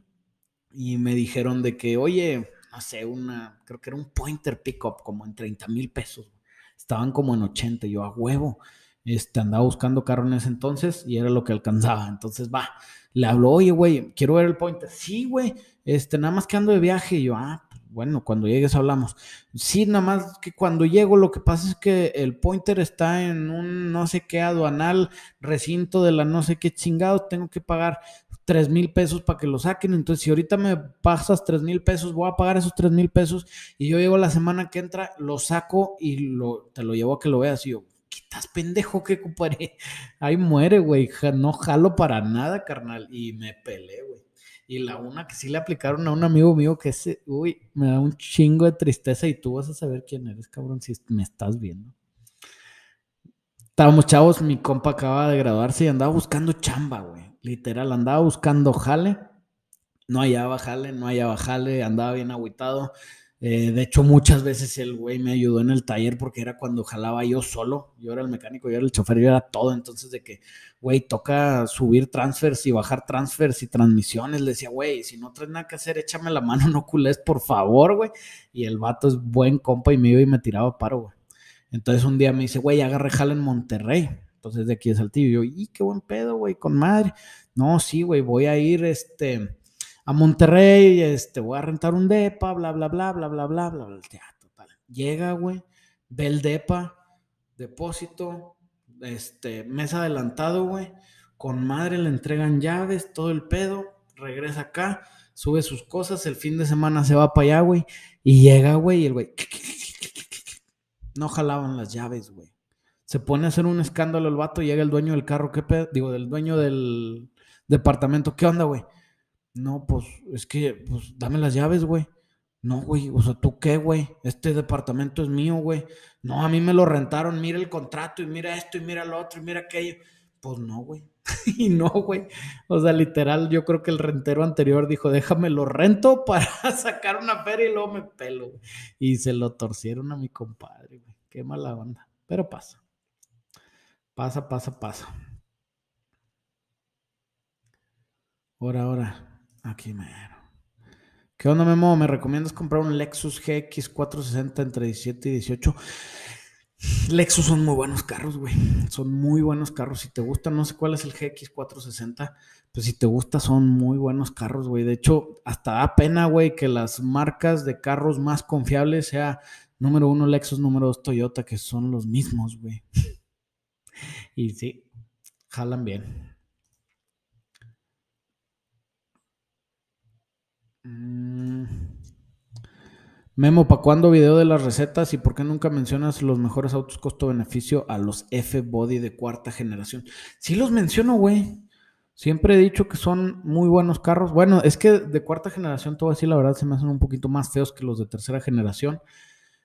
Y me dijeron de que, oye, no sé, una, creo que era un pointer pickup como en 30 mil pesos estaban como en 80, yo a huevo. Este, andaba buscando carro en ese entonces y era lo que alcanzaba. Entonces, va, le habló, oye, güey, quiero ver el pointer. Sí, güey, este, nada más que ando de viaje. Y yo, ah, bueno, cuando llegues hablamos. Sí, nada más que cuando llego lo que pasa es que el pointer está en un no sé qué aduanal, recinto de la no sé qué chingado, tengo que pagar tres mil pesos para que lo saquen. Entonces, si ahorita me pasas tres mil pesos, voy a pagar esos tres mil pesos y yo llego la semana que entra, lo saco y lo, te lo llevo a que lo veas. Y yo, ¿qué estás pendejo que compadre? <laughs> Ahí muere, güey. No jalo para nada, carnal. Y me peleé, güey. Y la una que sí le aplicaron a un amigo mío que ese, uy, me da un chingo de tristeza y tú vas a saber quién eres, cabrón, si me estás viendo. Estábamos chavos, mi compa acaba de graduarse y andaba buscando chamba, güey literal, andaba buscando jale, no hallaba jale, no hallaba jale, andaba bien agüitado. Eh, de hecho, muchas veces el güey me ayudó en el taller porque era cuando jalaba yo solo. Yo era el mecánico, yo era el chofer, yo era todo. Entonces, de que, güey, toca subir transfers y bajar transfers y transmisiones. Le decía, güey, si no traes nada que hacer, échame la mano, no culés, por favor, güey. Y el vato es buen compa y me iba y me tiraba paro, güey. Entonces, un día me dice, güey, agarré jale en Monterrey. Entonces de aquí es Saltillo. Y yo, y qué buen pedo, güey, con madre. No, sí, güey, voy a ir este, a Monterrey, este, voy a rentar un depa, bla, bla, bla, bla, bla, bla, bla, bla. total. Llega, güey, ve el depa, depósito, este, mes adelantado, güey. Con madre le entregan llaves, todo el pedo, regresa acá, sube sus cosas, el fin de semana se va para allá, güey, y llega, güey, y el güey, <laughs> no jalaban las llaves, güey. Se pone a hacer un escándalo el vato, llega el dueño del carro, ¿qué pedo? Digo, del dueño del departamento, ¿qué onda, güey? No, pues es que, pues dame las llaves, güey. No, güey, o sea, ¿tú qué, güey? Este departamento es mío, güey. No, a mí me lo rentaron, mira el contrato y mira esto y mira lo otro y mira aquello. Pues no, güey. <laughs> y no, güey. O sea, literal, yo creo que el rentero anterior dijo, déjame lo rento para <laughs> sacar una feria y luego me pelo. Y se lo torcieron a mi compadre, güey. Qué mala onda. Pero pasa. Pasa, pasa, pasa. Ahora, ahora. Aquí me. ¿Qué onda, Memo? ¿Me recomiendas comprar un Lexus GX 460 entre 17 y 18? Lexus son muy buenos carros, güey. Son muy buenos carros. Si te gusta, no sé cuál es el GX 460, pues si te gusta, son muy buenos carros, güey. De hecho, hasta da pena, güey, que las marcas de carros más confiables sea número uno Lexus, número dos Toyota, que son los mismos, güey. Y sí, jalan bien. Mm. Memo, ¿para cuándo video de las recetas y por qué nunca mencionas los mejores autos costo-beneficio a los F-Body de cuarta generación? Sí los menciono, güey. Siempre he dicho que son muy buenos carros. Bueno, es que de cuarta generación, todo así, la verdad, se me hacen un poquito más feos que los de tercera generación.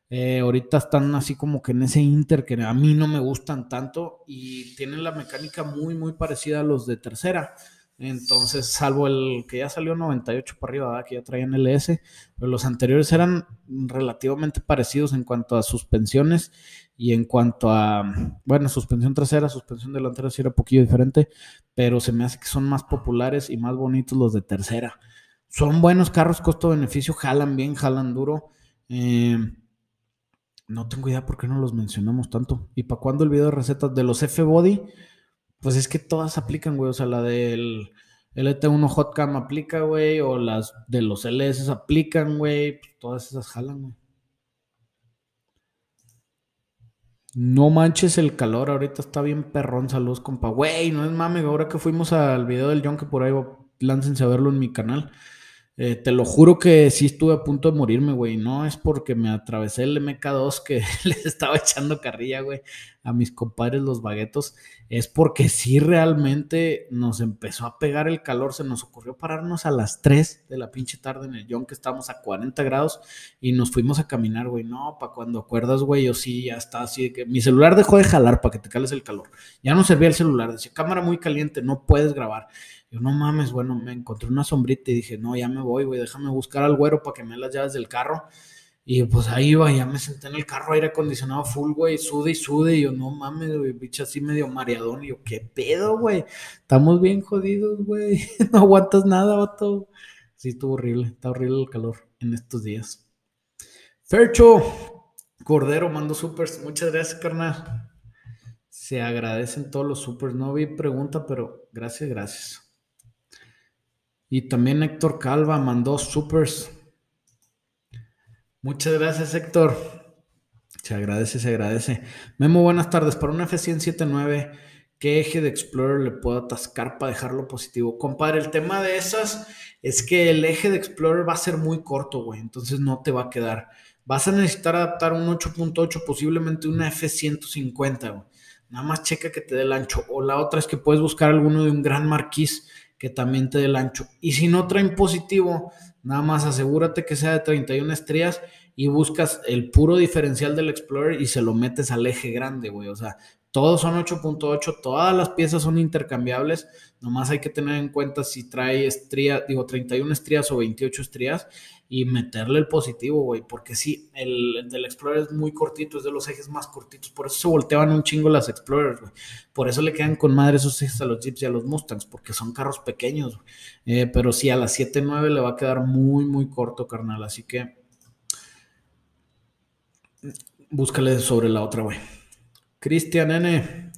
Eh, ahorita están así como que en ese Inter que a mí no me gustan tanto y tienen la mecánica muy, muy parecida a los de tercera. Entonces, salvo el que ya salió 98 para arriba, que ya traían LS, pero los anteriores eran relativamente parecidos en cuanto a suspensiones y en cuanto a, bueno, suspensión trasera, suspensión delantera sí era un poquillo diferente, pero se me hace que son más populares y más bonitos los de tercera. Son buenos carros, costo-beneficio, jalan bien, jalan duro. Eh, no tengo idea por qué no los mencionamos tanto. ¿Y para cuándo el video de recetas de los F-Body? Pues es que todas aplican, güey. O sea, la del LT1 Hotcam aplica, güey. O las de los LS aplican, güey. Pues todas esas jalan, güey. No manches el calor, ahorita está bien perrón. Saludos, compa. Güey, no es mame, ahora que fuimos al video del John, que por ahí láncense a verlo en mi canal. Eh, te lo juro que sí estuve a punto de morirme, güey. No es porque me atravesé el MK2 que <laughs> les estaba echando carrilla, güey, a mis compadres los baguetos. Es porque sí realmente nos empezó a pegar el calor. Se nos ocurrió pararnos a las 3 de la pinche tarde en el John, que estábamos a 40 grados, y nos fuimos a caminar, güey. No, para cuando acuerdas, güey, yo sí, ya está así. que mi celular dejó de jalar para que te cales el calor. Ya no servía el celular. Decía, cámara muy caliente, no puedes grabar. Yo, no mames, bueno, me encontré una sombrita y dije, no, ya me voy, güey, déjame buscar al güero para que me las llaves del carro. Y pues ahí iba, ya me senté en el carro, aire acondicionado full, güey, sude y sude. Y yo, no mames, güey, bicho así medio mareadón. Y yo, ¿qué pedo, güey? Estamos bien jodidos, güey. <laughs> no aguantas nada, vato. Sí, estuvo horrible, está horrible el calor en estos días. Fercho, Cordero, mando supers. Muchas gracias, carnal. Se agradecen todos los supers. No vi pregunta, pero gracias, gracias. Y también Héctor Calva mandó supers. Muchas gracias, Héctor. Se agradece, se agradece. Memo, buenas tardes. Para un F179, ¿qué eje de Explorer le puedo atascar para dejarlo positivo? Compadre, el tema de esas es que el eje de Explorer va a ser muy corto, güey. Entonces no te va a quedar. Vas a necesitar adaptar un 8.8, posiblemente una F150, güey. Nada más checa que te dé el ancho. O la otra es que puedes buscar alguno de un gran marquís que también te dé el ancho. Y si no traen positivo, nada más asegúrate que sea de 31 estrellas y buscas el puro diferencial del Explorer y se lo metes al eje grande, güey. O sea, todos son 8.8, todas las piezas son intercambiables. Nomás hay que tener en cuenta si trae estría, digo, 31 estrías o 28 estrías y meterle el positivo, güey, porque sí, el, del Explorer es muy cortito, es de los ejes más cortitos, por eso se volteaban un chingo las Explorers, güey. Por eso le quedan con madre esos ejes a los Jeeps y a los Mustangs, porque son carros pequeños, eh, pero sí, a las 7.9 le va a quedar muy, muy corto, carnal, así que búscale sobre la otra, güey. Cristian N.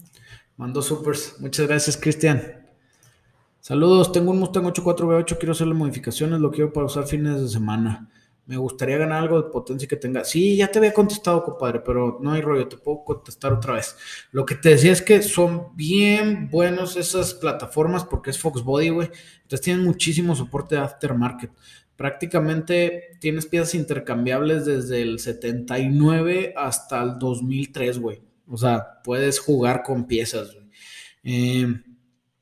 Mandó supers. Muchas gracias, Cristian. Saludos, tengo un Mustang 84V8, quiero hacerle modificaciones, lo quiero para usar fines de semana. Me gustaría ganar algo de potencia que tenga. Sí, ya te había contestado, compadre, pero no hay rollo, te puedo contestar otra vez. Lo que te decía es que son bien buenos esas plataformas porque es Fox Body, güey. Entonces tienen muchísimo soporte de aftermarket. Prácticamente tienes piezas intercambiables desde el 79 hasta el 2003, güey. O sea, puedes jugar con piezas. Eh,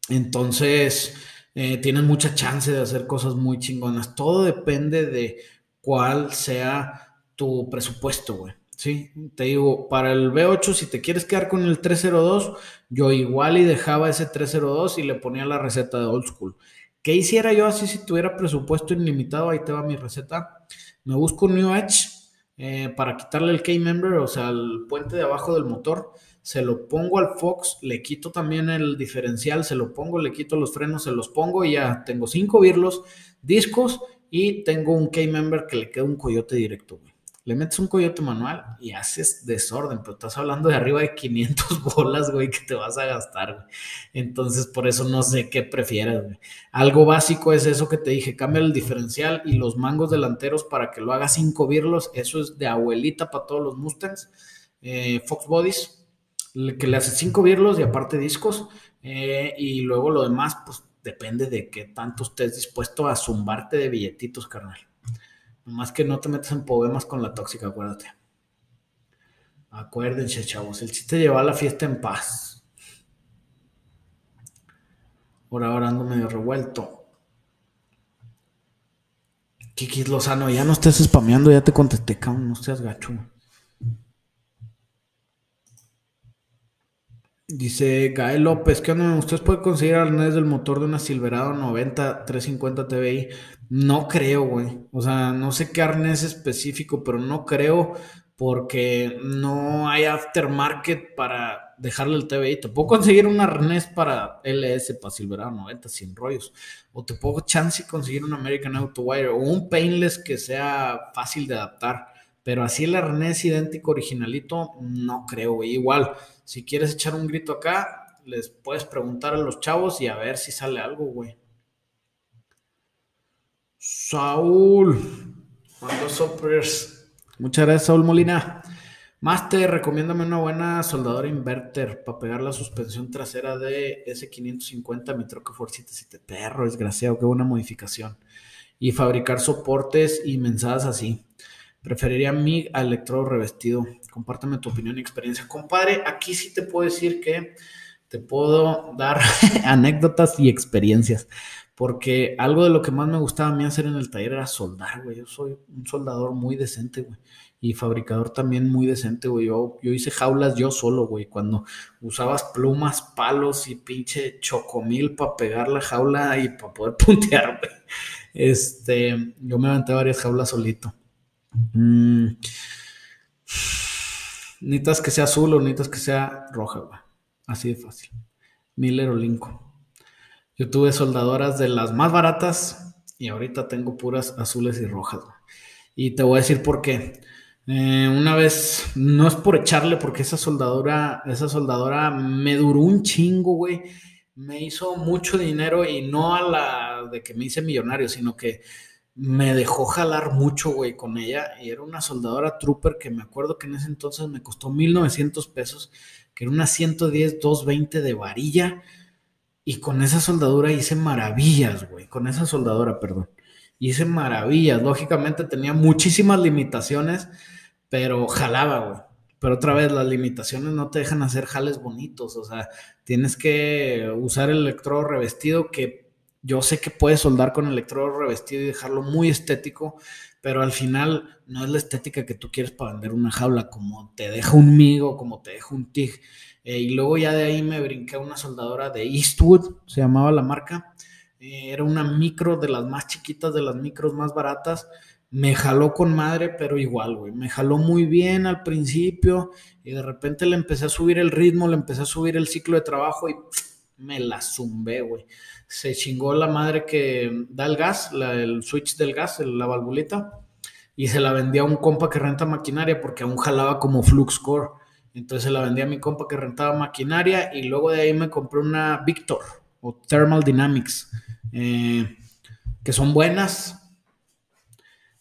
entonces, eh, tienes mucha chance de hacer cosas muy chingonas. Todo depende de cuál sea tu presupuesto, güey. Sí, te digo, para el V8, si te quieres quedar con el 302, yo igual y dejaba ese 302 y le ponía la receta de old school. ¿Qué hiciera yo así si tuviera presupuesto ilimitado? Ahí te va mi receta. Me busco un New Edge eh, para quitarle el K-Member, o sea, el puente de abajo del motor se lo pongo al Fox, le quito también el diferencial, se lo pongo, le quito los frenos, se los pongo y ya tengo cinco birlos, discos y tengo un K-Member que le queda un coyote directo, Le metes un coyote manual y haces desorden, pero estás hablando de arriba de 500 <laughs> bolas, güey, que te vas a gastar, Entonces, por eso no sé qué prefieras, güey. Algo básico es eso que te dije, cambia el diferencial y los mangos delanteros para que lo haga cinco birlos. Eso es de abuelita para todos los Mustangs. Eh, Fox Bodies, que le hace cinco birlos y aparte discos. Eh, y luego lo demás, pues depende de qué tanto estés dispuesto a zumbarte de billetitos, carnal. Nomás que no te metas en problemas con la tóxica, acuérdate. Acuérdense, chavos, el chiste lleva la fiesta en paz. Ahora, ahora ando medio revuelto. Kikis Lozano, ya no estés spameando, ya te contesté, cabrón, no seas gacho. Dice Gael López, ¿qué onda? ¿Ustedes pueden conseguir arnés del motor de una Silverado 90 350 TBI? No creo, güey. O sea, no sé qué arnés específico, pero no creo porque no hay aftermarket para dejarle el TBI. Te puedo conseguir un arnés para LS, para Silverado 90, sin rollos. O te puedo chance conseguir un American Auto Wire o un painless que sea fácil de adaptar. Pero así el arnés idéntico, originalito, no creo, güey. Igual si quieres echar un grito acá, les puedes preguntar a los chavos y a ver si sale algo, güey. Saúl, mando soppers. Muchas gracias, Saúl Molina. Más te recomiéndame una buena soldadora inverter para pegar la suspensión trasera de S550 mi troca Ford 77. Perro, desgraciado, qué buena modificación. Y fabricar soportes y mensajes así. Preferiría mi electrodo revestido. Compártame tu opinión y experiencia. Compadre, aquí sí te puedo decir que te puedo dar <laughs> anécdotas y experiencias. Porque algo de lo que más me gustaba a mí hacer en el taller era soldar, güey. Yo soy un soldador muy decente, güey. Y fabricador también muy decente, güey. Yo, yo hice jaulas yo solo, güey. Cuando usabas plumas, palos y pinche chocomil para pegar la jaula y para poder <laughs> puntear, güey. Este, yo me aventé varias jaulas solito. Mm. Necesitas que sea azul o necesitas que sea roja, Así de fácil. Miller o Lincoln. Yo tuve soldadoras de las más baratas y ahorita tengo puras azules y rojas. Y te voy a decir por qué. Eh, una vez, no es por echarle, porque esa soldadora, esa soldadora me duró un chingo, güey. Me hizo mucho dinero y no a la de que me hice millonario, sino que me dejó jalar mucho, güey, con ella. Y era una soldadora trooper que me acuerdo que en ese entonces me costó 1900 pesos, que era una 110 220 de varilla. Y con esa soldadura hice maravillas, güey. Con esa soldadora, perdón. Hice maravillas. Lógicamente tenía muchísimas limitaciones, pero jalaba, güey. Pero otra vez, las limitaciones no te dejan hacer jales bonitos. O sea, tienes que usar el electrodo revestido que yo sé que puedes soldar con electrodo revestido y dejarlo muy estético, pero al final no es la estética que tú quieres para vender una jaula, como te deja un migo, como te deja un TIG. Eh, y luego ya de ahí me brinqué a una soldadora de Eastwood, se llamaba la marca. Eh, era una micro de las más chiquitas, de las micros más baratas. Me jaló con madre, pero igual, güey. Me jaló muy bien al principio y de repente le empecé a subir el ritmo, le empecé a subir el ciclo de trabajo y me la zumbé, güey se chingó la madre que da el gas, el switch del gas, la valvulita, y se la vendía a un compa que renta maquinaria porque aún jalaba como flux core. Entonces se la vendía a mi compa que rentaba maquinaria y luego de ahí me compré una Victor o Thermal Dynamics, eh, que son buenas.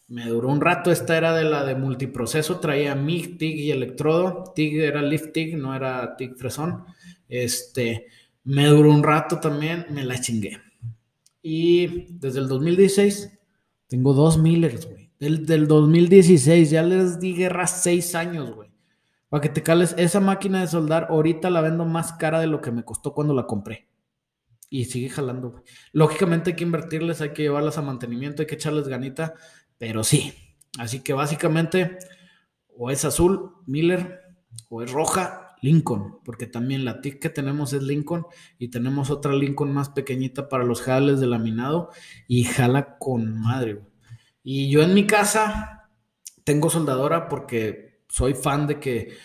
Me duró un rato, esta era de la de multiproceso, traía MIG, TIG y electrodo. TIG era lift TIG, no era TIG fresón. Este, me duró un rato también, me la chingué. Y desde el 2016 tengo dos Millers, güey. Del, del 2016, ya les di guerra seis años, güey. Para que te cales, esa máquina de soldar ahorita la vendo más cara de lo que me costó cuando la compré. Y sigue jalando, güey. Lógicamente hay que invertirles, hay que llevarlas a mantenimiento, hay que echarles ganita, pero sí. Así que básicamente, o es azul, Miller, o es roja, Lincoln, porque también la TIC que tenemos es Lincoln y tenemos otra Lincoln más pequeñita para los jales de laminado y jala con madre. Y yo en mi casa tengo soldadora porque soy fan de que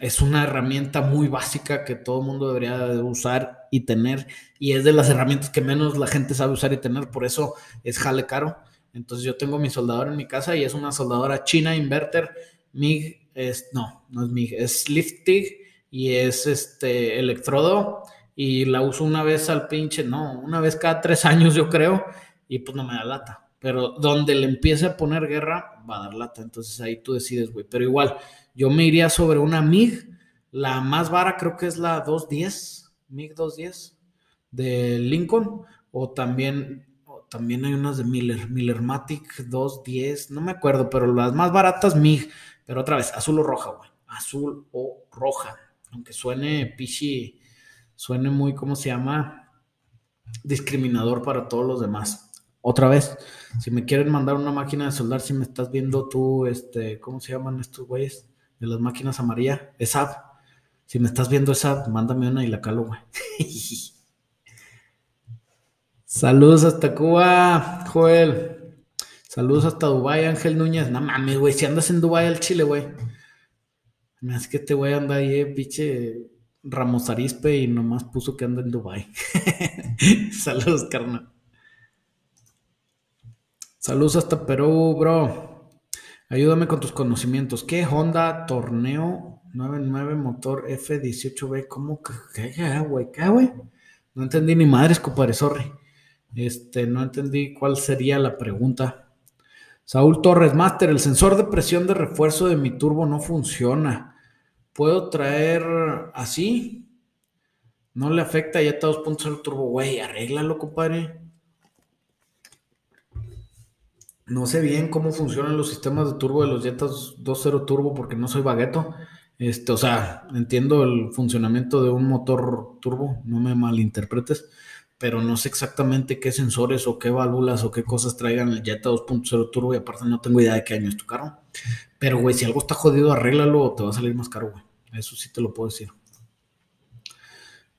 es una herramienta muy básica que todo mundo debería usar y tener y es de las herramientas que menos la gente sabe usar y tener, por eso es jale caro. Entonces yo tengo mi soldadora en mi casa y es una soldadora china inverter MIG es, no, no es mi, es lifting y es este electrodo y la uso una vez al pinche, no, una vez cada tres años yo creo y pues no me da lata. Pero donde le empiece a poner guerra, va a dar lata. Entonces ahí tú decides, güey. Pero igual, yo me iría sobre una MIG. La más vara creo que es la 210, MIG 210 de Lincoln. O también, también hay unas de Miller, Millermatic 210, no me acuerdo, pero las más baratas MIG. Pero otra vez, azul o roja, güey. Azul o roja. Aunque suene pichi, suene muy, ¿cómo se llama? discriminador para todos los demás. Otra vez, si me quieren mandar una máquina de soldar, si me estás viendo tú, este, ¿cómo se llaman estos güeyes? De las máquinas amarillas, ESAB. Si me estás viendo esa, mándame una y la calo, güey. <laughs> Saludos hasta Cuba, Joel. Saludos hasta Dubai, Ángel Núñez. No mames, güey, si andas en Dubai al Chile, güey. Hace que te voy a andar ahí, eh, pinche Ramos Arispe y nomás puso que anda en Dubai. <laughs> Saludos, carnal. Saludos hasta Perú, bro. Ayúdame con tus conocimientos. ¿Qué Honda Torneo 99 motor F18B? ¿Cómo que güey? ¿Qué, güey? No entendí ni madres, compadre, sorry. Este, no entendí cuál sería la pregunta. Saúl Torres, Master, el sensor de presión de refuerzo de mi turbo no funciona. ¿Puedo traer así? No le afecta ya está 2.0 turbo, güey, arréglalo, compadre. No sé bien cómo funcionan los sistemas de turbo de los Jetas 2.0 turbo porque no soy bagueto. Este, o sea, entiendo el funcionamiento de un motor turbo, no me malinterpretes, pero no sé exactamente qué sensores o qué válvulas o qué cosas traigan el Jetta 2.0 turbo y aparte no tengo idea de qué año es tu carro. Pero, güey, si algo está jodido, arréglalo o te va a salir más caro, güey. Eso sí te lo puedo decir.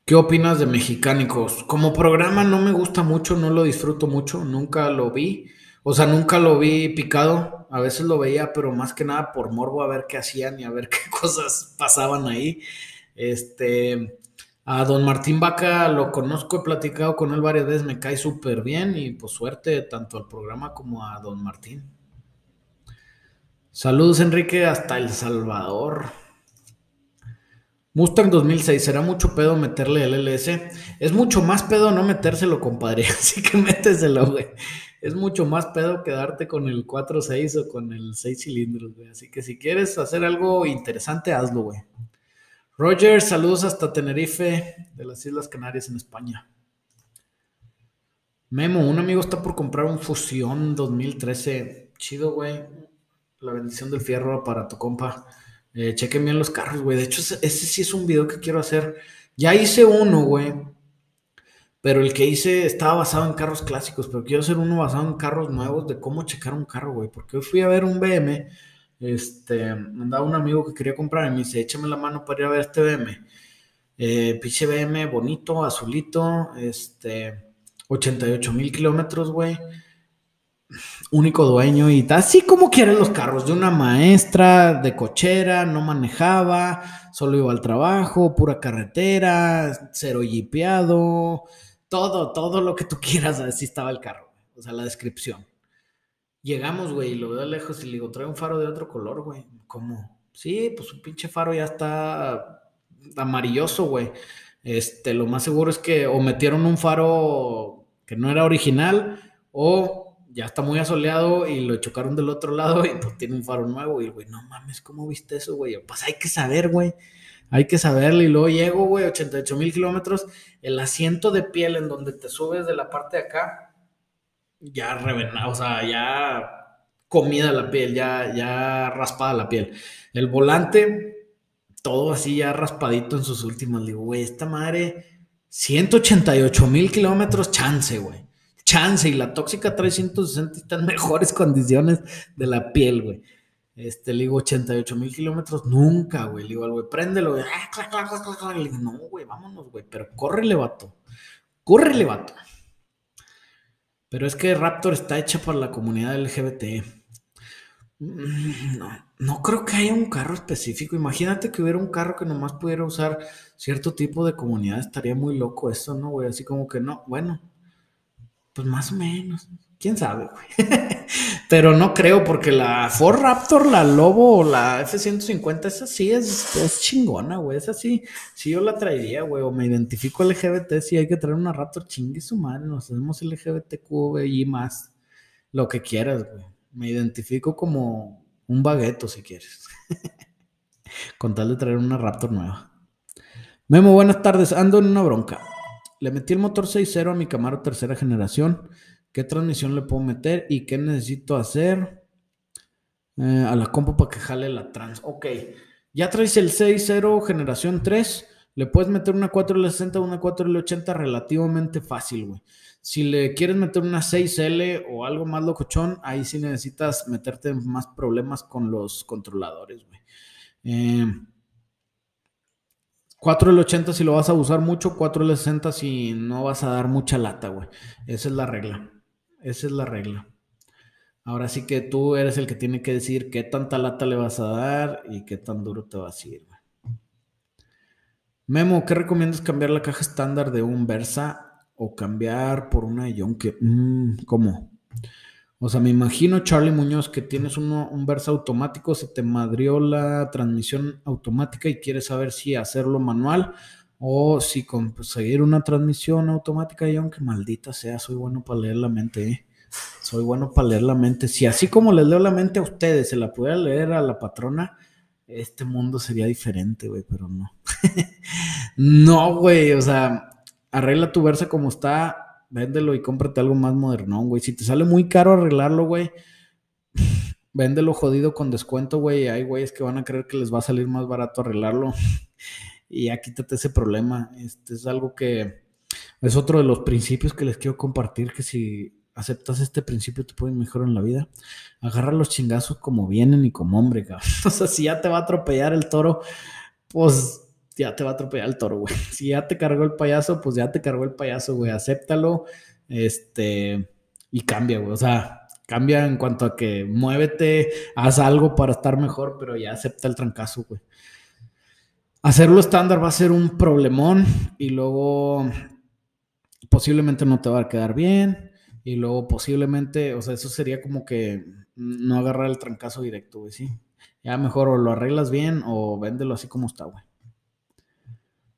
¿Qué opinas de Mexicánicos? Como programa no me gusta mucho, no lo disfruto mucho, nunca lo vi. O sea, nunca lo vi picado. A veces lo veía, pero más que nada por morbo a ver qué hacían y a ver <laughs> qué cosas pasaban ahí. Este, a don Martín Vaca lo conozco, he platicado con él varias veces, me cae súper bien y pues suerte tanto al programa como a don Martín. Saludos Enrique hasta El Salvador. Mustang 2006, ¿será mucho pedo meterle el LS? Es mucho más pedo no metérselo, compadre. <laughs> Así que méteselo, güey. Es mucho más pedo quedarte con el 4.6 o con el 6 cilindros, güey. Así que si quieres hacer algo interesante, hazlo, güey. Roger, saludos hasta Tenerife, de las Islas Canarias en España. Memo, un amigo está por comprar un Fusión 2013. Chido, güey. La bendición del fierro para tu compa. Eh, chequen bien los carros, güey. De hecho, ese, sí es un video que quiero hacer. Ya hice uno, güey. Pero el que hice estaba basado en carros clásicos, pero quiero hacer uno basado en carros nuevos de cómo checar un carro, güey. Porque hoy fui a ver un BM, este, andaba un amigo que quería comprar y me dice, échame la mano para ir a ver este BM. Eh, pinche BM bonito, azulito, este, 88 mil kilómetros, güey único dueño y así como quieren los carros, de una maestra de cochera, no manejaba, solo iba al trabajo, pura carretera, cero jipeado, todo, todo lo que tú quieras, así estaba el carro, o sea, la descripción. Llegamos, güey, y lo veo lejos y le digo, trae un faro de otro color, güey. ¿Cómo? Sí, pues un pinche faro ya está amarilloso, güey. Este, lo más seguro es que o metieron un faro que no era original o ya está muy asoleado y lo chocaron del otro lado y pues tiene un faro nuevo. Y güey, no mames, ¿cómo viste eso, güey? Pues hay que saber, güey. Hay que saberlo. Y luego llego, güey, 88 mil kilómetros. El asiento de piel en donde te subes de la parte de acá, ya revenado, o sea, ya comida la piel, ya, ya raspada la piel. El volante, todo así ya raspadito en sus últimos. digo, güey, esta madre, 188 mil kilómetros, chance, güey chance y la tóxica trae 160 y está en <laughs> mejores condiciones de la piel, güey. Este, le digo, 88 mil kilómetros, nunca, güey. Le digo al güey, préndelo, güey. Ah, le digo, no, güey, vámonos, güey. Pero córrele, vato. Córrele, vato. Pero es que Raptor está hecha para la comunidad LGBT. Mm, no, no creo que haya un carro específico. Imagínate que hubiera un carro que nomás pudiera usar cierto tipo de comunidad. Estaría muy loco eso, ¿no, güey? Así como que no, bueno, pues más o menos. ¿Quién sabe, güey? <laughs> Pero no creo, porque la Ford Raptor, la Lobo o la F-150, esa sí es, es chingona, güey. Esa sí, sí yo la traería, güey. O me identifico LGBT, si hay que traer una Raptor, chingue su madre. Nos hacemos LGBTQ, y más. Lo que quieras, güey. Me identifico como un bagueto, si quieres. <laughs> Con tal de traer una Raptor nueva. Memo, buenas tardes. Ando en una bronca. Le metí el motor 6.0 a mi Camaro tercera generación. ¿Qué transmisión le puedo meter y qué necesito hacer eh, a la compu para que jale la trans? Ok, ya traes el 6.0 generación 3. Le puedes meter una 4L60 o una 4L80 relativamente fácil, güey. Si le quieres meter una 6L o algo más locochón, ahí sí necesitas meterte en más problemas con los controladores, güey. Eh, 4L80 si lo vas a usar mucho, 4L60 si no vas a dar mucha lata, güey. Esa es la regla. Esa es la regla. Ahora sí que tú eres el que tiene que decir qué tanta lata le vas a dar y qué tan duro te va a ir. Memo, ¿qué recomiendas cambiar la caja estándar de un Versa o cambiar por una Yonke? Mm, ¿Cómo? O sea, me imagino, Charlie Muñoz, que tienes un Versa automático, se te madrió la transmisión automática y quieres saber si hacerlo manual o si conseguir una transmisión automática. Y aunque maldita sea, soy bueno para leer la mente, ¿eh? Soy bueno para leer la mente. Si así como les leo la mente a ustedes, se la pudiera leer a la patrona, este mundo sería diferente, güey, pero no. <laughs> no, güey, o sea, arregla tu Versa como está véndelo y cómprate algo más moderno, güey. Si te sale muy caro arreglarlo, güey, véndelo jodido con descuento, güey. Hay güeyes que van a creer que les va a salir más barato arreglarlo. Y ya quítate ese problema. Este es algo que es otro de los principios que les quiero compartir, que si aceptas este principio te puede mejorar en la vida. Agarra los chingazos como vienen y como hombre, cabrón. <laughs> O sea, si ya te va a atropellar el toro, pues ya te va a atropellar el toro, güey. <laughs> Si ya te cargó el payaso, pues ya te cargó el payaso, güey. Acéptalo, este, y cambia, güey. O sea, cambia en cuanto a que muévete, haz algo para estar mejor, pero ya acepta el trancazo, güey. Hacerlo estándar va a ser un problemón y luego posiblemente no te va a quedar bien y luego posiblemente, o sea, eso sería como que no agarrar el trancazo directo, güey, sí. Ya mejor o lo arreglas bien o véndelo así como está, güey.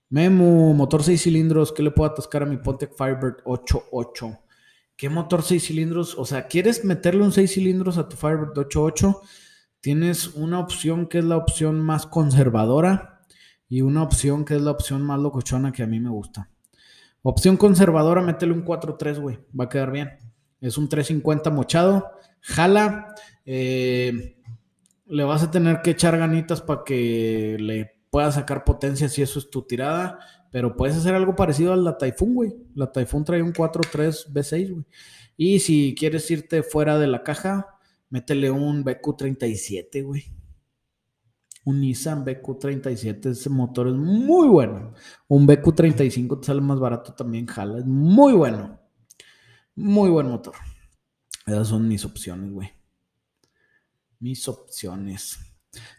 Memo, motor 6 cilindros, ¿qué le puedo atascar a mi Pontiac Firebird 88? ¿Qué motor 6 cilindros? O sea, ¿quieres meterle un 6 cilindros a tu Firebird 88? Tienes una opción que es la opción más conservadora y una opción que es la opción más locochona que a mí me gusta. Opción conservadora, métele un 4.3, güey, va a quedar bien. Es un 350 mochado, jala, eh, le vas a tener que echar ganitas para que le puedas sacar potencia si eso es tu tirada, pero puedes hacer algo parecido a la Typhoon, güey. La Typhoon trae un 4.3 V6, güey. Y si quieres irte fuera de la caja, métele un BQ37, güey. Un Nissan BQ37, ese motor es muy bueno. Un BQ35 te sale más barato también, jala, es muy bueno. Muy buen motor. Esas son mis opciones, güey. Mis opciones.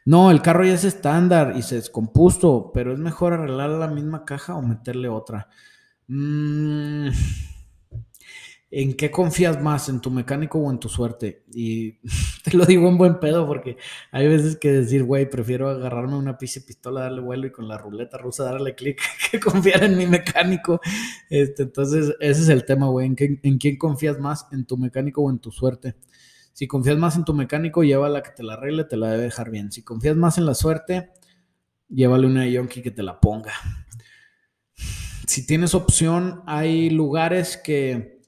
No, el carro ya es estándar y se descompuso, pero es mejor arreglar la misma caja o meterle otra. Mm, ¿En qué confías más? ¿En tu mecánico o en tu suerte? Y <laughs> te lo digo en buen pedo porque hay veces que decir, güey, prefiero agarrarme una pizza pistola, darle vuelo y con la ruleta rusa darle clic <laughs> que confiar en mi mecánico. Este, entonces, ese es el tema, güey. ¿En, ¿En quién confías más? ¿En tu mecánico o en tu suerte? Si confías más en tu mecánico, llévala que te la arregle, te la debe dejar bien. Si confías más en la suerte, llévale una Yonki que te la ponga. Si tienes opción, hay lugares que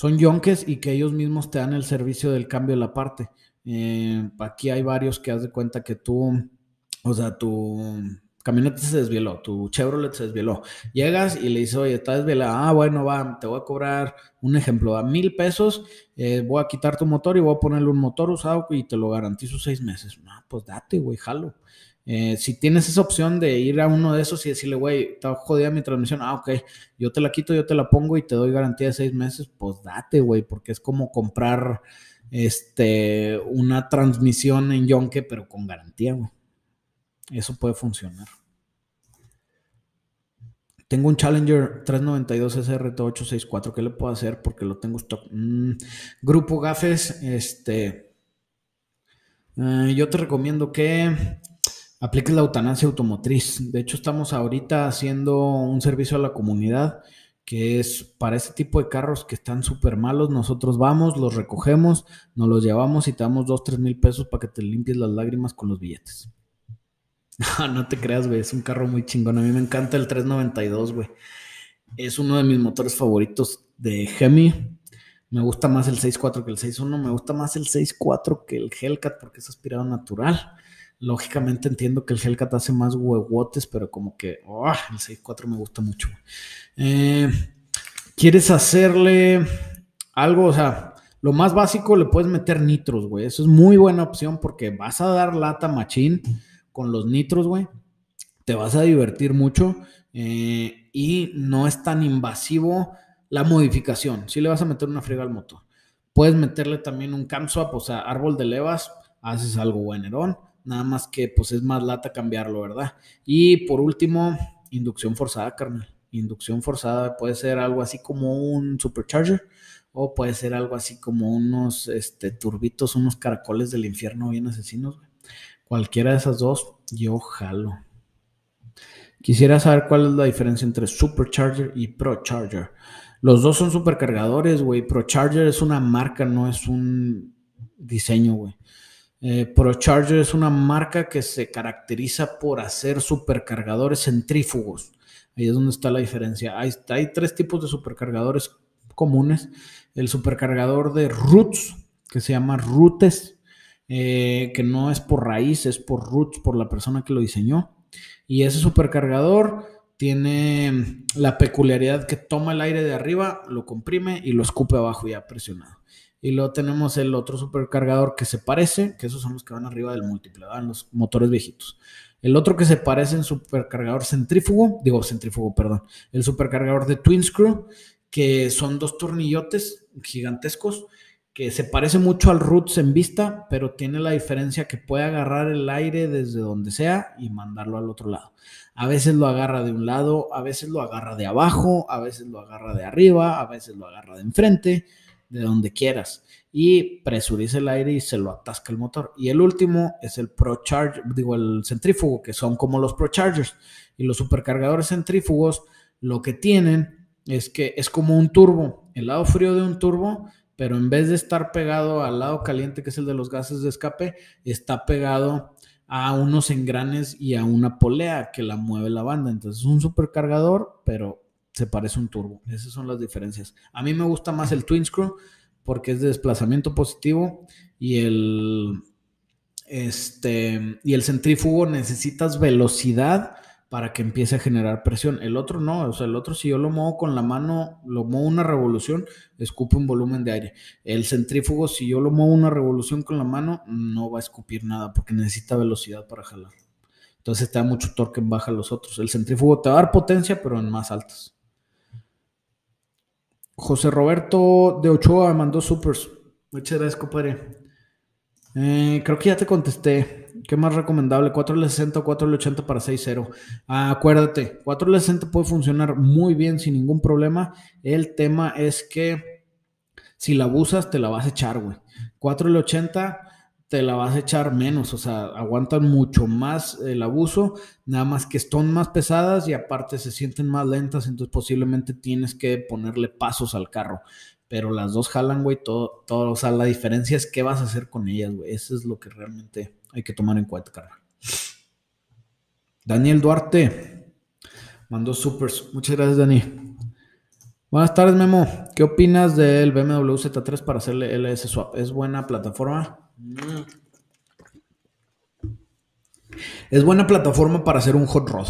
son yonkes y que ellos mismos te dan el servicio del cambio de la parte. Eh, aquí hay varios que haz de cuenta que tú, o sea, tu camioneta se desvieló, tu Chevrolet se desvieló. Llegas y le dices, oye, está desvielada. Ah, bueno, va, te voy a cobrar un ejemplo, a mil pesos, eh, voy a quitar tu motor y voy a ponerle un motor usado y te lo garantizo seis meses. No, pues date, güey, jalo. Eh, si tienes esa opción de ir a uno de esos y decirle, güey, está jodida mi transmisión, ah, ok, yo te la quito, yo te la pongo y te doy garantía de seis meses, pues date, güey, porque es como comprar este, una transmisión en Yonke, pero con garantía, güey. Eso puede funcionar. Tengo un Challenger 392 SRT864. ¿Qué le puedo hacer? Porque lo tengo stock. Mm, grupo Gafes, este. Eh, yo te recomiendo que apliques la eutanasia automotriz. De hecho, estamos ahorita haciendo un servicio a la comunidad que es para ese tipo de carros que están súper malos. Nosotros vamos, los recogemos, nos los llevamos y te damos 2, 3 mil pesos para que te limpies las lágrimas con los billetes. <laughs> No, no te creas, güey. Es un carro muy chingón. A mí me encanta el 392, güey. Es uno de mis motores favoritos de Hemi. Me gusta más el 6.4 que el 6.1. Me gusta más el 6.4 que el Hellcat porque es aspirado natural. Lógicamente entiendo que el Hellcat hace más huevotes, pero como que oh, el 6.4 me gusta mucho. Eh, ¿Quieres hacerle algo? O sea, lo más básico le puedes meter nitros, güey. Eso es muy buena opción porque vas a dar lata machín con los nitros, güey. Te vas a divertir mucho eh, y no es tan invasivo la modificación. Si le vas a meter una friega al motor. Puedes meterle también un cam swap, o sea, árbol de levas, haces algo buenerón. Nada más que pues es más lata cambiarlo, ¿verdad? Y por último, inducción forzada, carnal. Inducción forzada puede ser algo así como un supercharger o puede ser algo así como unos este, turbitos, unos caracoles del infierno bien asesinos. Cualquiera de esas dos, yo jalo. Quisiera saber cuál es la diferencia entre Supercharger y ProCharger. Los dos son supercargadores, güey. ProCharger es una marca, no es un diseño, güey. Eh, ProCharger es una marca que se caracteriza por hacer supercargadores centrífugos. Ahí es donde está la diferencia. Hay, tres tipos de supercargadores comunes. El supercargador de roots, que se llama rootes, eh, que no es por raíz, es por roots, por la persona que lo diseñó. Y ese supercargador tiene la peculiaridad que toma el aire de arriba, lo comprime y lo escupe abajo ya presionado. Y luego tenemos el otro supercargador que se parece, que esos son los que van arriba del múltiple, los motores viejitos. El otro que se parece en supercargador centrífugo, digo centrífugo, perdón, el supercargador de Twin Screw, que son dos tornillotes gigantescos que se parece mucho al Roots en vista, pero tiene la diferencia que puede agarrar el aire desde donde sea y mandarlo al otro lado. A veces lo agarra de un lado, a veces lo agarra de abajo, a veces lo agarra de arriba, a veces lo agarra de enfrente, de donde quieras. Y presuriza el aire y se lo atasca el motor. Y el último es el Pro Charger, digo, el centrífugo, que son como los Pro Chargers. Y los supercargadores centrífugos lo que tienen es que es como un turbo. El lado frío de un turbo pero en vez de estar pegado al lado caliente, que es el de los gases de escape, está pegado a unos engranes y a una polea que la mueve la banda. Entonces es un supercargador, pero se parece un turbo. Esas son las diferencias. A mí me gusta más el Twin Screw porque es de desplazamiento positivo y el, este, y el centrífugo necesitas velocidad para que empiece a generar presión. El otro no, o sea, el otro si yo lo muevo con la mano, lo muevo una revolución, escupe un volumen de aire. El centrífugo, si yo lo muevo una revolución con la mano, no va a escupir nada porque necesita velocidad para jalar. Entonces te da mucho torque en baja los otros. El centrífugo te va a dar potencia, pero en más altas. José Roberto de Ochoa mandó supers. Muchas gracias, compadre. Eh, creo que ya te contesté. ¿Qué más recomendable? 4L60 o 4L80 para 6.0. Ah, acuérdate, 4L60 puede funcionar muy bien sin ningún problema. El tema es que si la abusas, te la vas a echar, güey. 4L80 te la vas a echar menos, o sea, aguantan mucho más el abuso, nada más que están más pesadas y aparte se sienten más lentas, entonces posiblemente tienes que ponerle pasos al carro pero las dos jalan, güey, todo, todo, o sea, la diferencia es qué vas a hacer con ellas, güey. Eso es lo que realmente hay que tomar en cuenta, carnal. Daniel Duarte mandó supers. Muchas gracias, Dani. Buenas tardes, Memo. ¿Qué opinas del BMW Z3 para hacerle LS Swap? ¿Es buena plataforma? Es buena plataforma para hacer un hot rod.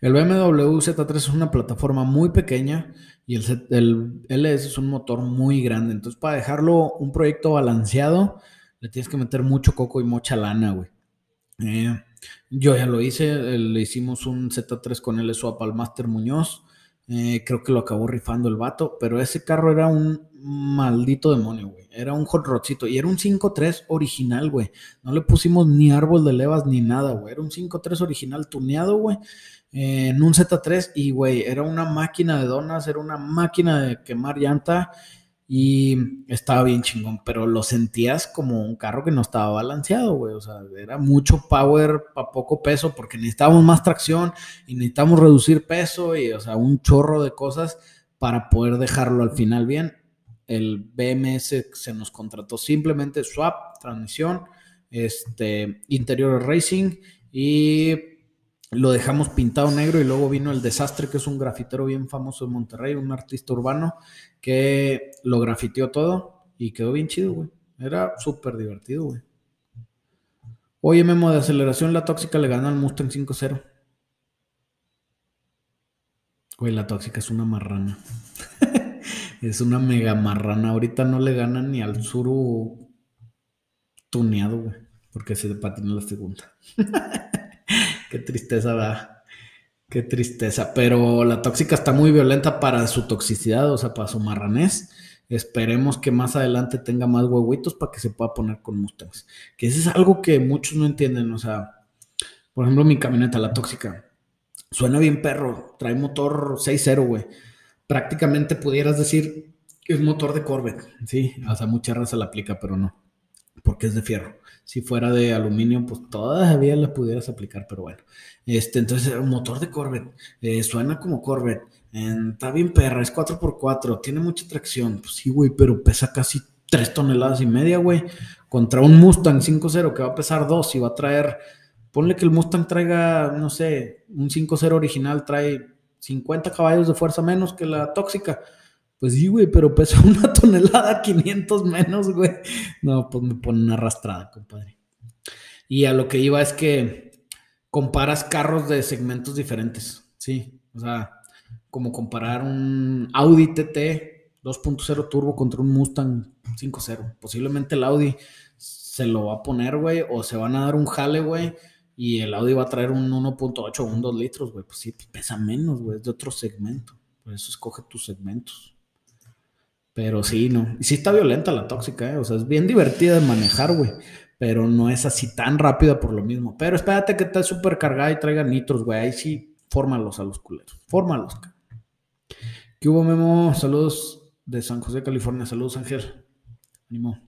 El BMW Z3 es una plataforma muy pequeña y el, LS es un motor muy grande. Entonces, para dejarlo un proyecto balanceado, le tienes que meter mucho coco y mucha lana, güey. Eh, yo ya lo hice, le hicimos un Z3 con el swap al Master Muñoz. Eh, creo que lo acabó rifando el vato, pero ese carro era un maldito demonio, güey. Era un hot rodcito y era un 5.3 original, güey. No le pusimos ni árbol de levas ni nada, güey. Era un 5.3 original tuneado, güey en un Z3 y, güey, era una máquina de donas, era una máquina de quemar llanta y estaba bien chingón, pero lo sentías como un carro que no estaba balanceado, güey, o sea, era mucho power para poco peso porque necesitábamos más tracción y necesitamos reducir peso y, o sea, un chorro de cosas para poder dejarlo al final bien. El BMS se nos contrató simplemente swap, transmisión, este, interior racing y lo dejamos pintado negro y luego vino el desastre, que es un grafitero bien famoso de Monterrey, un artista urbano, que lo grafiteó todo y quedó bien chido, güey. Era súper divertido, güey. Oye, Memo, de aceleración la tóxica le gana al Mustang 5-0. Güey, la tóxica es una marrana. <laughs> es una mega marrana. Ahorita no le gana ni al Suru tuneado, güey. Porque se patina la segunda. <laughs> Qué tristeza da. Qué tristeza. Pero la tóxica está muy violenta para su toxicidad, o sea, para su marranés. Esperemos que más adelante tenga más huevitos para que se pueda poner con Mustangs. Que eso es algo que muchos no entienden. O sea, por ejemplo, mi camioneta, la tóxica. Suena bien perro. Trae motor 6.0, güey. Prácticamente pudieras decir que es motor de Corvette. Sí, o sea, mucha raza la aplica, pero no. Porque es de fierro. Si fuera de aluminio, pues todavía la pudieras aplicar, pero bueno. Este, entonces, un motor de Corvette. Eh, suena como Corvette está bien perra, es 4x4, tiene mucha tracción. Pues sí, güey, pero pesa casi 3 toneladas y media, güey. Contra un Mustang 5.0 que va a pesar 2 y va a traer, ponle que el Mustang traiga, no sé, un 5.0 original trae 50 caballos de fuerza menos que la tóxica. Pues sí, güey, pero pesa <laughs> una tonelada 500 menos, güey. No, pues me pone una arrastrada, compadre. Y a lo que iba es que comparas carros de segmentos diferentes, sí. O sea, como comparar un Audi TT 2.0 turbo contra un Mustang 5.0. Posiblemente el Audi se lo va a poner, güey, o se van a dar un jale, güey, y el Audi va a traer un 1.8 o un 2 litros, güey. Pues sí, pesa menos, güey, es de otro segmento. Por eso escoge tus segmentos. Pero sí, no. Sí está violenta la tóxica, ¿eh? O sea, es bien divertida de manejar, güey. Pero no es así tan rápida por lo mismo. Pero espérate que esté súper cargada y traiga nitros, güey. Ahí sí, fórmalos a los culeros. Fórmalos, ¿Qué hubo, Memo? Saludos de San José, California. Saludos, Ángel. Ánimo.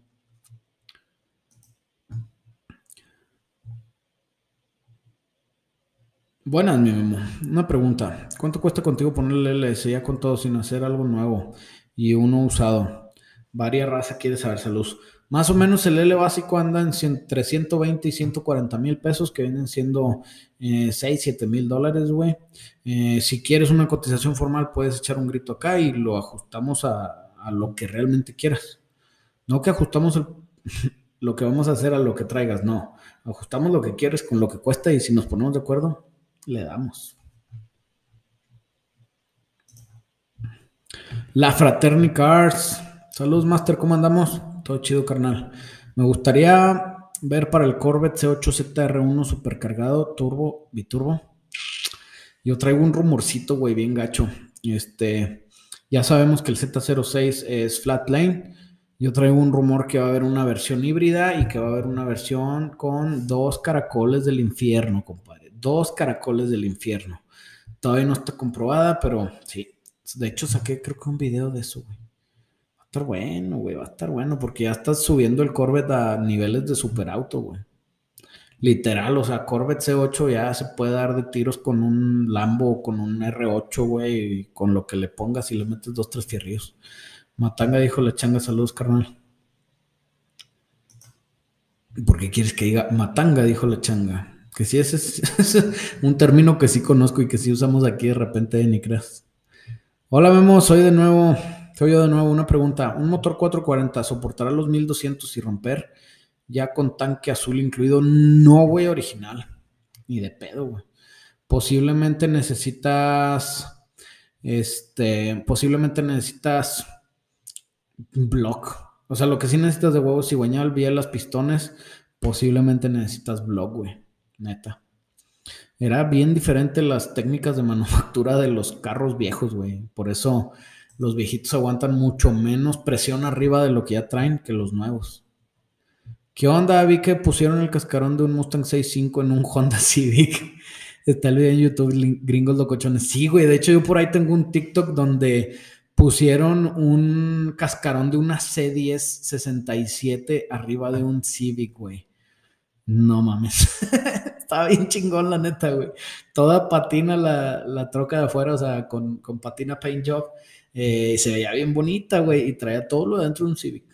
Buenas, mi Memo. Una pregunta. ¿Cuánto cuesta contigo ponerle LS ya con todo sin hacer algo nuevo y uno usado? Varia raza quiere saber salud. Más o menos el L básico anda en entre 120 y 140 mil pesos, que vienen siendo 6, eh, 7 mil dólares, güey. Eh, si quieres una cotización formal, puedes echar un grito acá y lo ajustamos a, lo que realmente quieras. No que ajustamos <laughs> lo que vamos a hacer a lo que traigas, no. Ajustamos lo que quieres con lo que cuesta y si nos ponemos de acuerdo, le damos. La Fraterni Cars. Saludos, Master, ¿cómo andamos? Todo chido, carnal. Me gustaría ver para el Corvette C8 ZR1 supercargado, turbo, biturbo. Yo traigo un rumorcito, güey, bien gacho. Este, ya sabemos que el Z06 es flat lane. Yo traigo un rumor que va a haber una versión híbrida y que va a haber una versión con dos caracoles del infierno, compadre. Dos caracoles del infierno. Todavía no está comprobada, pero sí. De hecho, saqué creo que un video de eso, güey estar bueno, güey, va a estar bueno porque ya estás subiendo el Corvette a niveles de superauto, güey. Literal, o sea, Corvette C8 ya se puede dar de tiros con un Lambo con un R8, güey, con lo que le pongas y le metes dos, tres fierrillos. Matanga dijo la changa, saludos, carnal. ¿Por qué quieres que diga Matanga? Dijo la changa. Que sí, <laughs> ese es, un término que sí conozco y que sí usamos aquí de repente, ni creas. Hola, Memo, soy de nuevo. Soy yo de nuevo una pregunta. ¿Un motor 440 soportará los 1200 y romper ya con tanque azul incluido? No, güey, original. Ni de pedo, güey. Posiblemente necesitas. Este. Posiblemente necesitas. Block. O sea, lo que sí necesitas de huevos, cigüeñal, las pistones. Posiblemente necesitas block, güey. Neta. Era bien diferente las técnicas de manufactura de los carros viejos, güey. Por eso los viejitos aguantan mucho menos presión arriba de lo que ya traen que los nuevos. ¿Qué onda? Vi que pusieron el cascarón de un Mustang 6.5 en un Honda Civic. <laughs> Está el video en YouTube, gringos locochones. Sí, güey. De hecho, yo por ahí tengo un TikTok donde pusieron un cascarón de una C10 67 arriba de un Civic, güey. No mames. <laughs> Estaba bien chingón, la neta, güey. Toda patina la, troca de afuera, o sea, con, con patina paint job. Eh, se veía bien bonita, güey, y traía todo lo dentro de un Civic.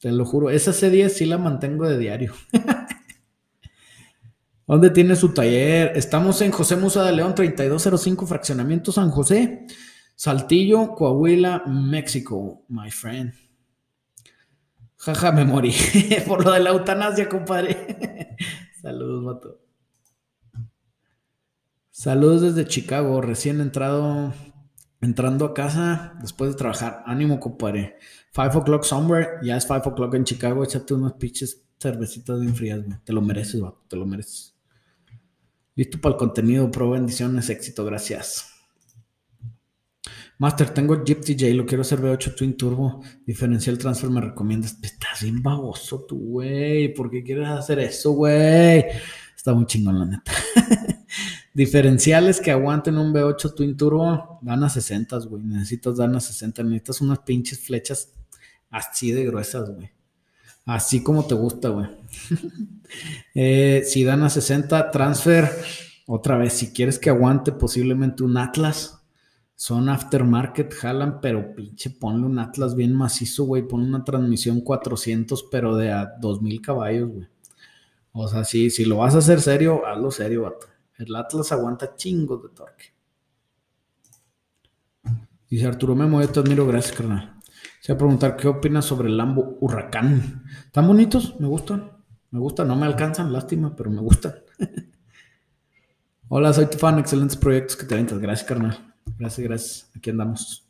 Te lo juro. Esa C10 sí la mantengo de diario. <laughs> ¿Dónde tiene su taller? Estamos en José Musa de León, 3205, Fraccionamiento San José, Saltillo, Coahuila, México, my friend. Jaja, me morí <laughs> por lo de la eutanasia, compadre. <laughs> Saludos, vato. Saludos desde Chicago, recién entrado, entrando a casa después de trabajar. Ánimo, compadre. Five o'clock somewhere, ya es five o'clock en Chicago. Échate unas pinches cervecitas bien frías, güey. Te lo mereces, vato, te lo mereces. Listo para el contenido, pro bendiciones, éxito, gracias. Master, tengo Jeep TJ, lo quiero hacer V8 Twin Turbo. Diferencial transfer, me recomiendas. Estás bien baboso tú, güey. ¿Por qué quieres hacer eso, güey? Está muy chingón, la neta. <laughs> Diferenciales que aguanten un V8 Twin Turbo, dan a 60, güey. Necesitas dan a 60. Necesitas unas pinches flechas así de gruesas, güey. Así como te gusta, güey. <laughs> eh, si dan a 60, transfer. Otra vez, si quieres que aguante posiblemente un Atlas son aftermarket, jalan, pero pinche ponle un Atlas bien macizo, güey. Pon una transmisión 400, pero de a 2000 caballos, güey. O sea, si, si lo vas a hacer serio, hazlo serio, vato. El Atlas aguanta chingos de torque. Dice Arturo Memo, yo te admiro, gracias, carnal. Se va a preguntar qué opinas sobre el Lambo Huracán. ¿Tan bonitos? Me gustan. Me gustan, no me alcanzan, lástima, pero me gustan. <laughs> Hola, soy tu fan, excelentes proyectos que te aventas. Gracias, carnal. Gracias, gracias. Aquí andamos.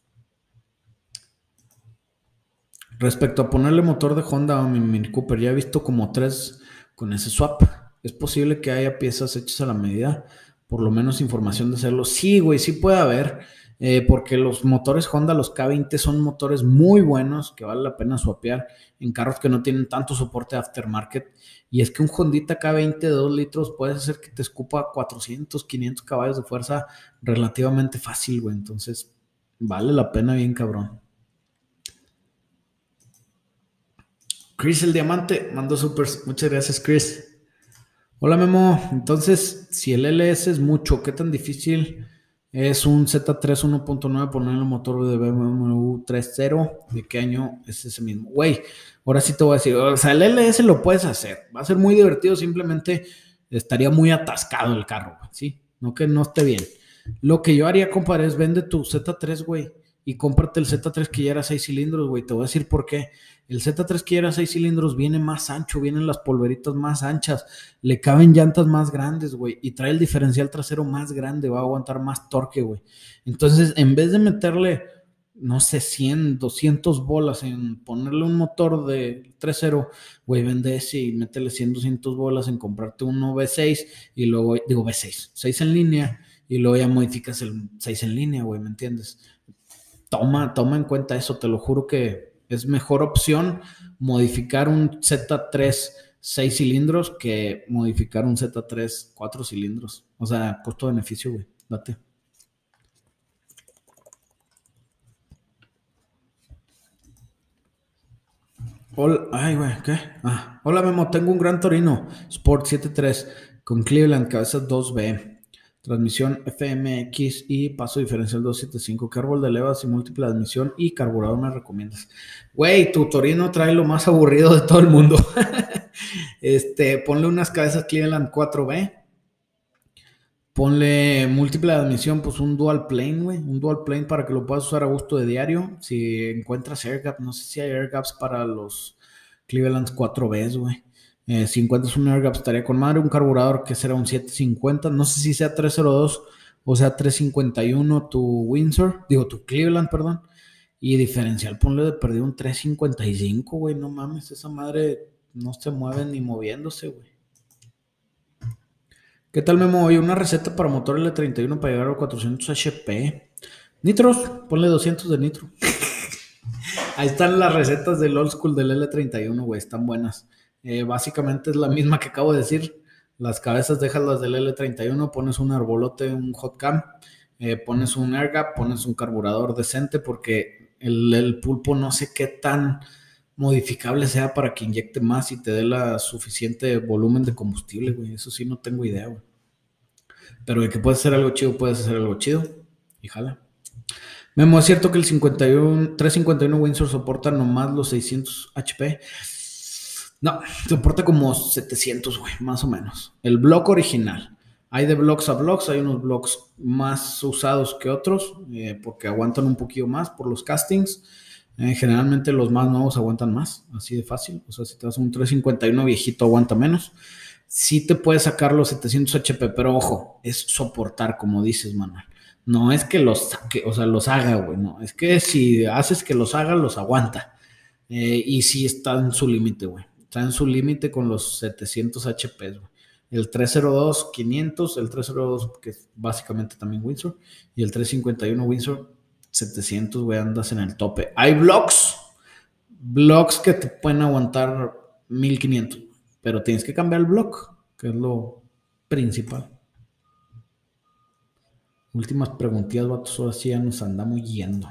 Respecto a ponerle motor de Honda a mi Mini Cooper, ya he visto como tres con ese swap. Es posible que haya piezas hechas a la medida, por lo menos información de hacerlo. Sí, güey, sí puede haber, eh, porque los motores Honda, los K20, son motores muy buenos que vale la pena swapear en carros que no tienen tanto soporte aftermarket y es que un Hondita K20 de 2 litros puede hacer que te escupa 400, 500 caballos de fuerza relativamente fácil, güey. Entonces, vale la pena bien cabrón. Chris el Diamante mandó supers. Muchas gracias, Chris. Hola, Memo. Entonces, si el LS es mucho, ¿qué tan difícil es un Z3 1.9 poner el motor de BMW 3.0? ¿De qué año es ese mismo? Güey, Ahora sí te voy a decir, o sea, el LS lo puedes hacer, va a ser muy divertido, simplemente estaría muy atascado el carro, ¿sí? No que no esté bien. Lo que yo haría, compadre, es vende tu Z3, güey, y cómprate el Z3 que ya era 6 cilindros, güey. Te voy a decir por qué. El Z3 que era 6 cilindros viene más ancho, vienen las polveritas más anchas, le caben llantas más grandes, güey, y trae el diferencial trasero más grande, va a aguantar más torque, güey. Entonces, en vez de meterle no sé, 100, 200 bolas en ponerle un motor de 3.0, güey, vende ese y métele 100, 200 bolas en comprarte uno V6 y luego, digo V6, 6 en línea y luego ya modificas el 6 en línea, güey, ¿me entiendes? Toma, toma en cuenta eso, te lo juro que es mejor opción modificar un Z3 6 cilindros que modificar un Z3 4 cilindros. O sea, costo-beneficio, güey, date. Hola, ay, güey, ¿qué? Ah, hola, Memo, tengo un Gran Torino Sport 7.3 con Cleveland, cabeza 2B, transmisión FMX y paso diferencial 275, ¿qué árbol de levas y múltiple admisión y carburador me recomiendas? Güey, tu Torino trae lo más aburrido de todo el mundo. <laughs> este, ponle unas cabezas Cleveland 4B, Ponle múltiple admisión, pues un dual plane, güey. Un dual plane para que lo puedas usar a gusto de diario. Si encuentras air gap, no sé si hay air gaps para los Cleveland 4Bs, güey. Eh, si encuentras un air gap, estaría con madre. Un carburador que será un 750. No sé si sea 302 o sea 351 tu Windsor. Digo, tu Cleveland, perdón. Y diferencial, ponle de perdido un 355, güey. No mames, esa madre no se mueve ni moviéndose, güey. ¿Qué tal, Memo? Hoy una receta para motor L31 para llegar a 400 HP. Nitros, ponle 200 de nitro. <laughs> Ahí están las recetas del old school del L31, güey, están buenas. Eh, básicamente es la misma que acabo de decir. Las cabezas dejas las del L31, pones un arbolote, un hot cam, eh, pones un air gap, pones un carburador decente porque el, pulpo no sé qué tan modificable sea para que inyecte más y te dé la suficiente volumen de combustible, güey. Eso sí no tengo idea, güey. Pero de que puedes hacer algo chido, puedes hacer algo chido. Y jala. Memo, ¿es cierto que el 51, 351 Windsor soporta nomás los 600 HP? No, soporta como 700, güey, más o menos. El block original. Hay de blocks a blocks, hay unos blocks más usados que otros, eh, porque aguantan un poquito más por los castings. Eh, generalmente los más nuevos aguantan más, así de fácil. O sea, si te das un 351 viejito, aguanta menos. sí te puede sacar los 700 HP, pero ojo, es soportar, como dices, Manuel. No es que los saque, o sea, los haga, güey, no. Es que si haces que los haga, los aguanta. Eh, y sí está en su límite, güey. Está en su límite con los 700 HP, güey. El 302 500, el 302 que es básicamente también Windsor, y el 351 Windsor 700, güey, andas en el tope. Hay blocks, blocks que te pueden aguantar 1500, pero tienes que cambiar el block, que es lo principal. Últimas preguntillas, vatos, ahora sí ya nos andamos yendo.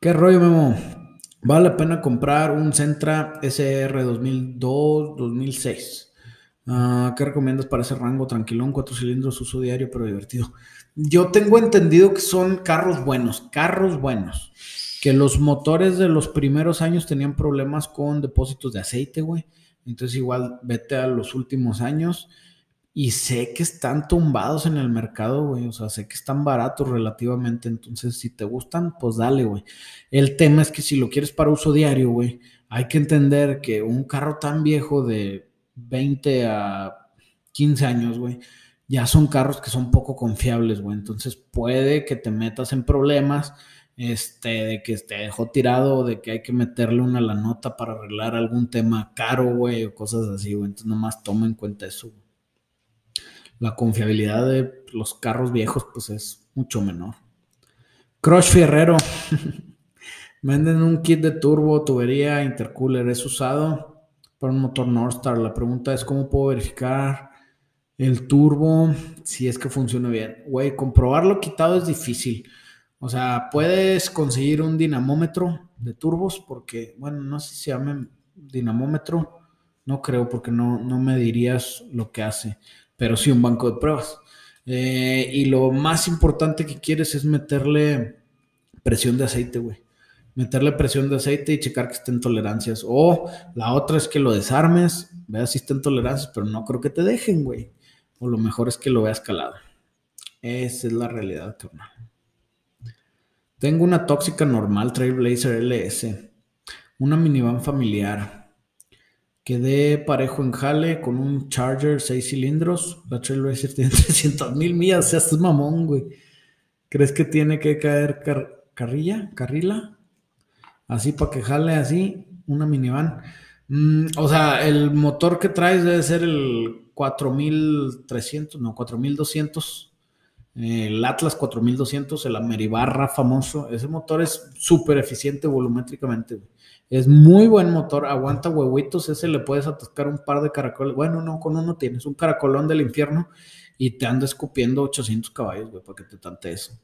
¿Qué rollo, Memo? Vale la pena comprar un Centra SR 2002-2006. Ah, ¿Qué recomiendas para ese rango? Tranquilón, cuatro cilindros, uso diario, pero divertido. Yo tengo entendido que son carros buenos, carros buenos. Que los motores de los primeros años tenían problemas con depósitos de aceite, güey. Entonces igual vete a los últimos años y sé que están tumbados en el mercado, güey. O sea, sé que están baratos relativamente. Entonces, si te gustan, pues dale, güey. El tema es que si lo quieres para uso diario, güey, hay que entender que un carro tan viejo de 20 a 15 años, güey, ya son carros que son poco confiables, güey. Entonces puede que te metas en problemas, este, de que te dejó tirado, de que hay que meterle una la nota para arreglar algún tema caro, güey, o cosas así, güey. Entonces nomás toma en cuenta eso. La confiabilidad de los carros viejos, pues es mucho menor. Crush Fierrero. <laughs> Venden un kit de turbo, tubería, intercooler. ¿Es usado? para un motor Northstar. La pregunta es cómo puedo verificar el turbo si es que funciona bien. Güey, comprobarlo quitado es difícil. O sea, puedes conseguir un dinamómetro de turbos porque, bueno, no sé si se llama dinamómetro. No creo porque no, no me dirías lo que hace, pero sí un banco de pruebas. Eh, y lo más importante que quieres es meterle presión de aceite, güey meterle presión de aceite y checar que estén tolerancias. O la otra es que lo desarmes, veas si estén tolerancias, pero no creo que te dejen, güey. O lo mejor es que lo veas calado. Esa es la realidad, carnal. Tengo una tóxica normal Trailblazer LS, una minivan familiar. Quedé parejo en jale con un Charger 6 cilindros. La Trailblazer <laughs> tiene 300 mil millas, o sea, es mamón, güey. ¿Crees que tiene que caer carrilla? ¿Carrila? así para que jale así, una minivan. Mm, o sea, el motor que traes debe ser el 4300, no, 4200. El Atlas 4200, el Ameribarra famoso. Ese motor es súper eficiente volumétricamente. Es muy buen motor, aguanta huevitos. Ese le puedes atascar un par de caracoles. Bueno, no, con uno tienes un caracolón del infierno y te anda escupiendo 800 caballos, güey, para que te tante eso.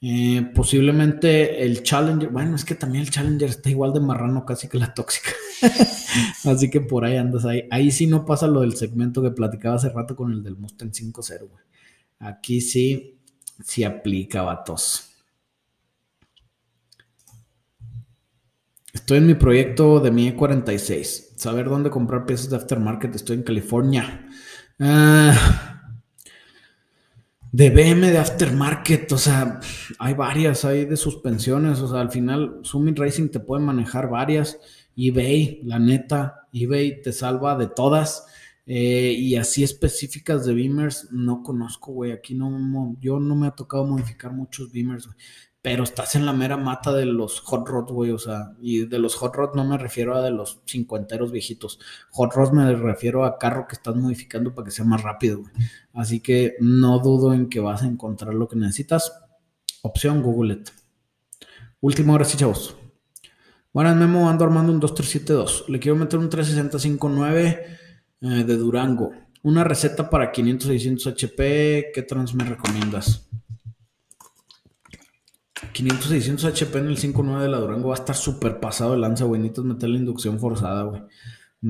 Eh, posiblemente el Challenger, bueno, es que también el Challenger está igual de marrano casi que la tóxica. <laughs> Así que por ahí andas ahí. Ahí sí no pasa lo del segmento que platicaba hace rato con el del Mustang 5.0, Aquí sí, sí aplica, vatos. Estoy en mi proyecto de mi E46. Saber dónde comprar piezas de aftermarket. Estoy en California. Ah de BM de aftermarket, o sea, hay varias, hay de suspensiones, o sea, al final Summit Racing te puede manejar varias, eBay, la neta, eBay te salva de todas, eh, y así específicas de Beamers no conozco, güey, aquí no, yo no me ha tocado modificar muchos Beamers, güey pero estás en la mera mata de los hot rods, güey, o sea, y de los hot rods no me refiero a de los cincuenteros viejitos, hot rods me refiero a carro que estás modificando para que sea más rápido, güey. Así que no dudo en que vas a encontrar lo que necesitas. Opción Google It. Última hora sí, chavos. Buenas, Memo, ando armando un 2372. Le quiero meter un 365.9 eh, de Durango. Una receta para 500-600 HP. ¿Qué trans me recomiendas? 500, 600 HP en el 5.9 de la Durango va a estar súper pasado de lanza, güey. Necesitas meter la inducción forzada, güey.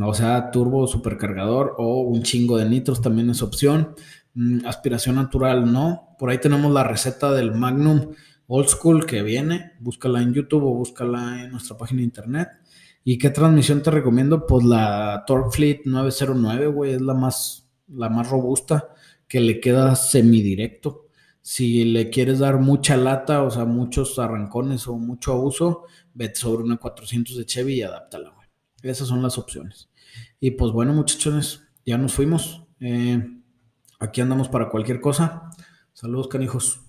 O sea, turbo supercargador o un chingo de nitros también es opción. Mm, aspiración natural, no. Por ahí tenemos la receta del Magnum Old School que viene. Búscala en YouTube o búscala en nuestra página de internet. ¿Y qué transmisión te recomiendo? Pues la Torque Fleet 909, güey. Es la más, la más robusta que le queda semidirecto. Si le quieres dar mucha lata, o sea, muchos arrancones o mucho abuso, vete sobre una 400 de Chevy y adáptala, güey. Esas son las opciones. Y pues bueno, muchachones, ya nos fuimos. Eh, aquí andamos para cualquier cosa. Saludos, canijos.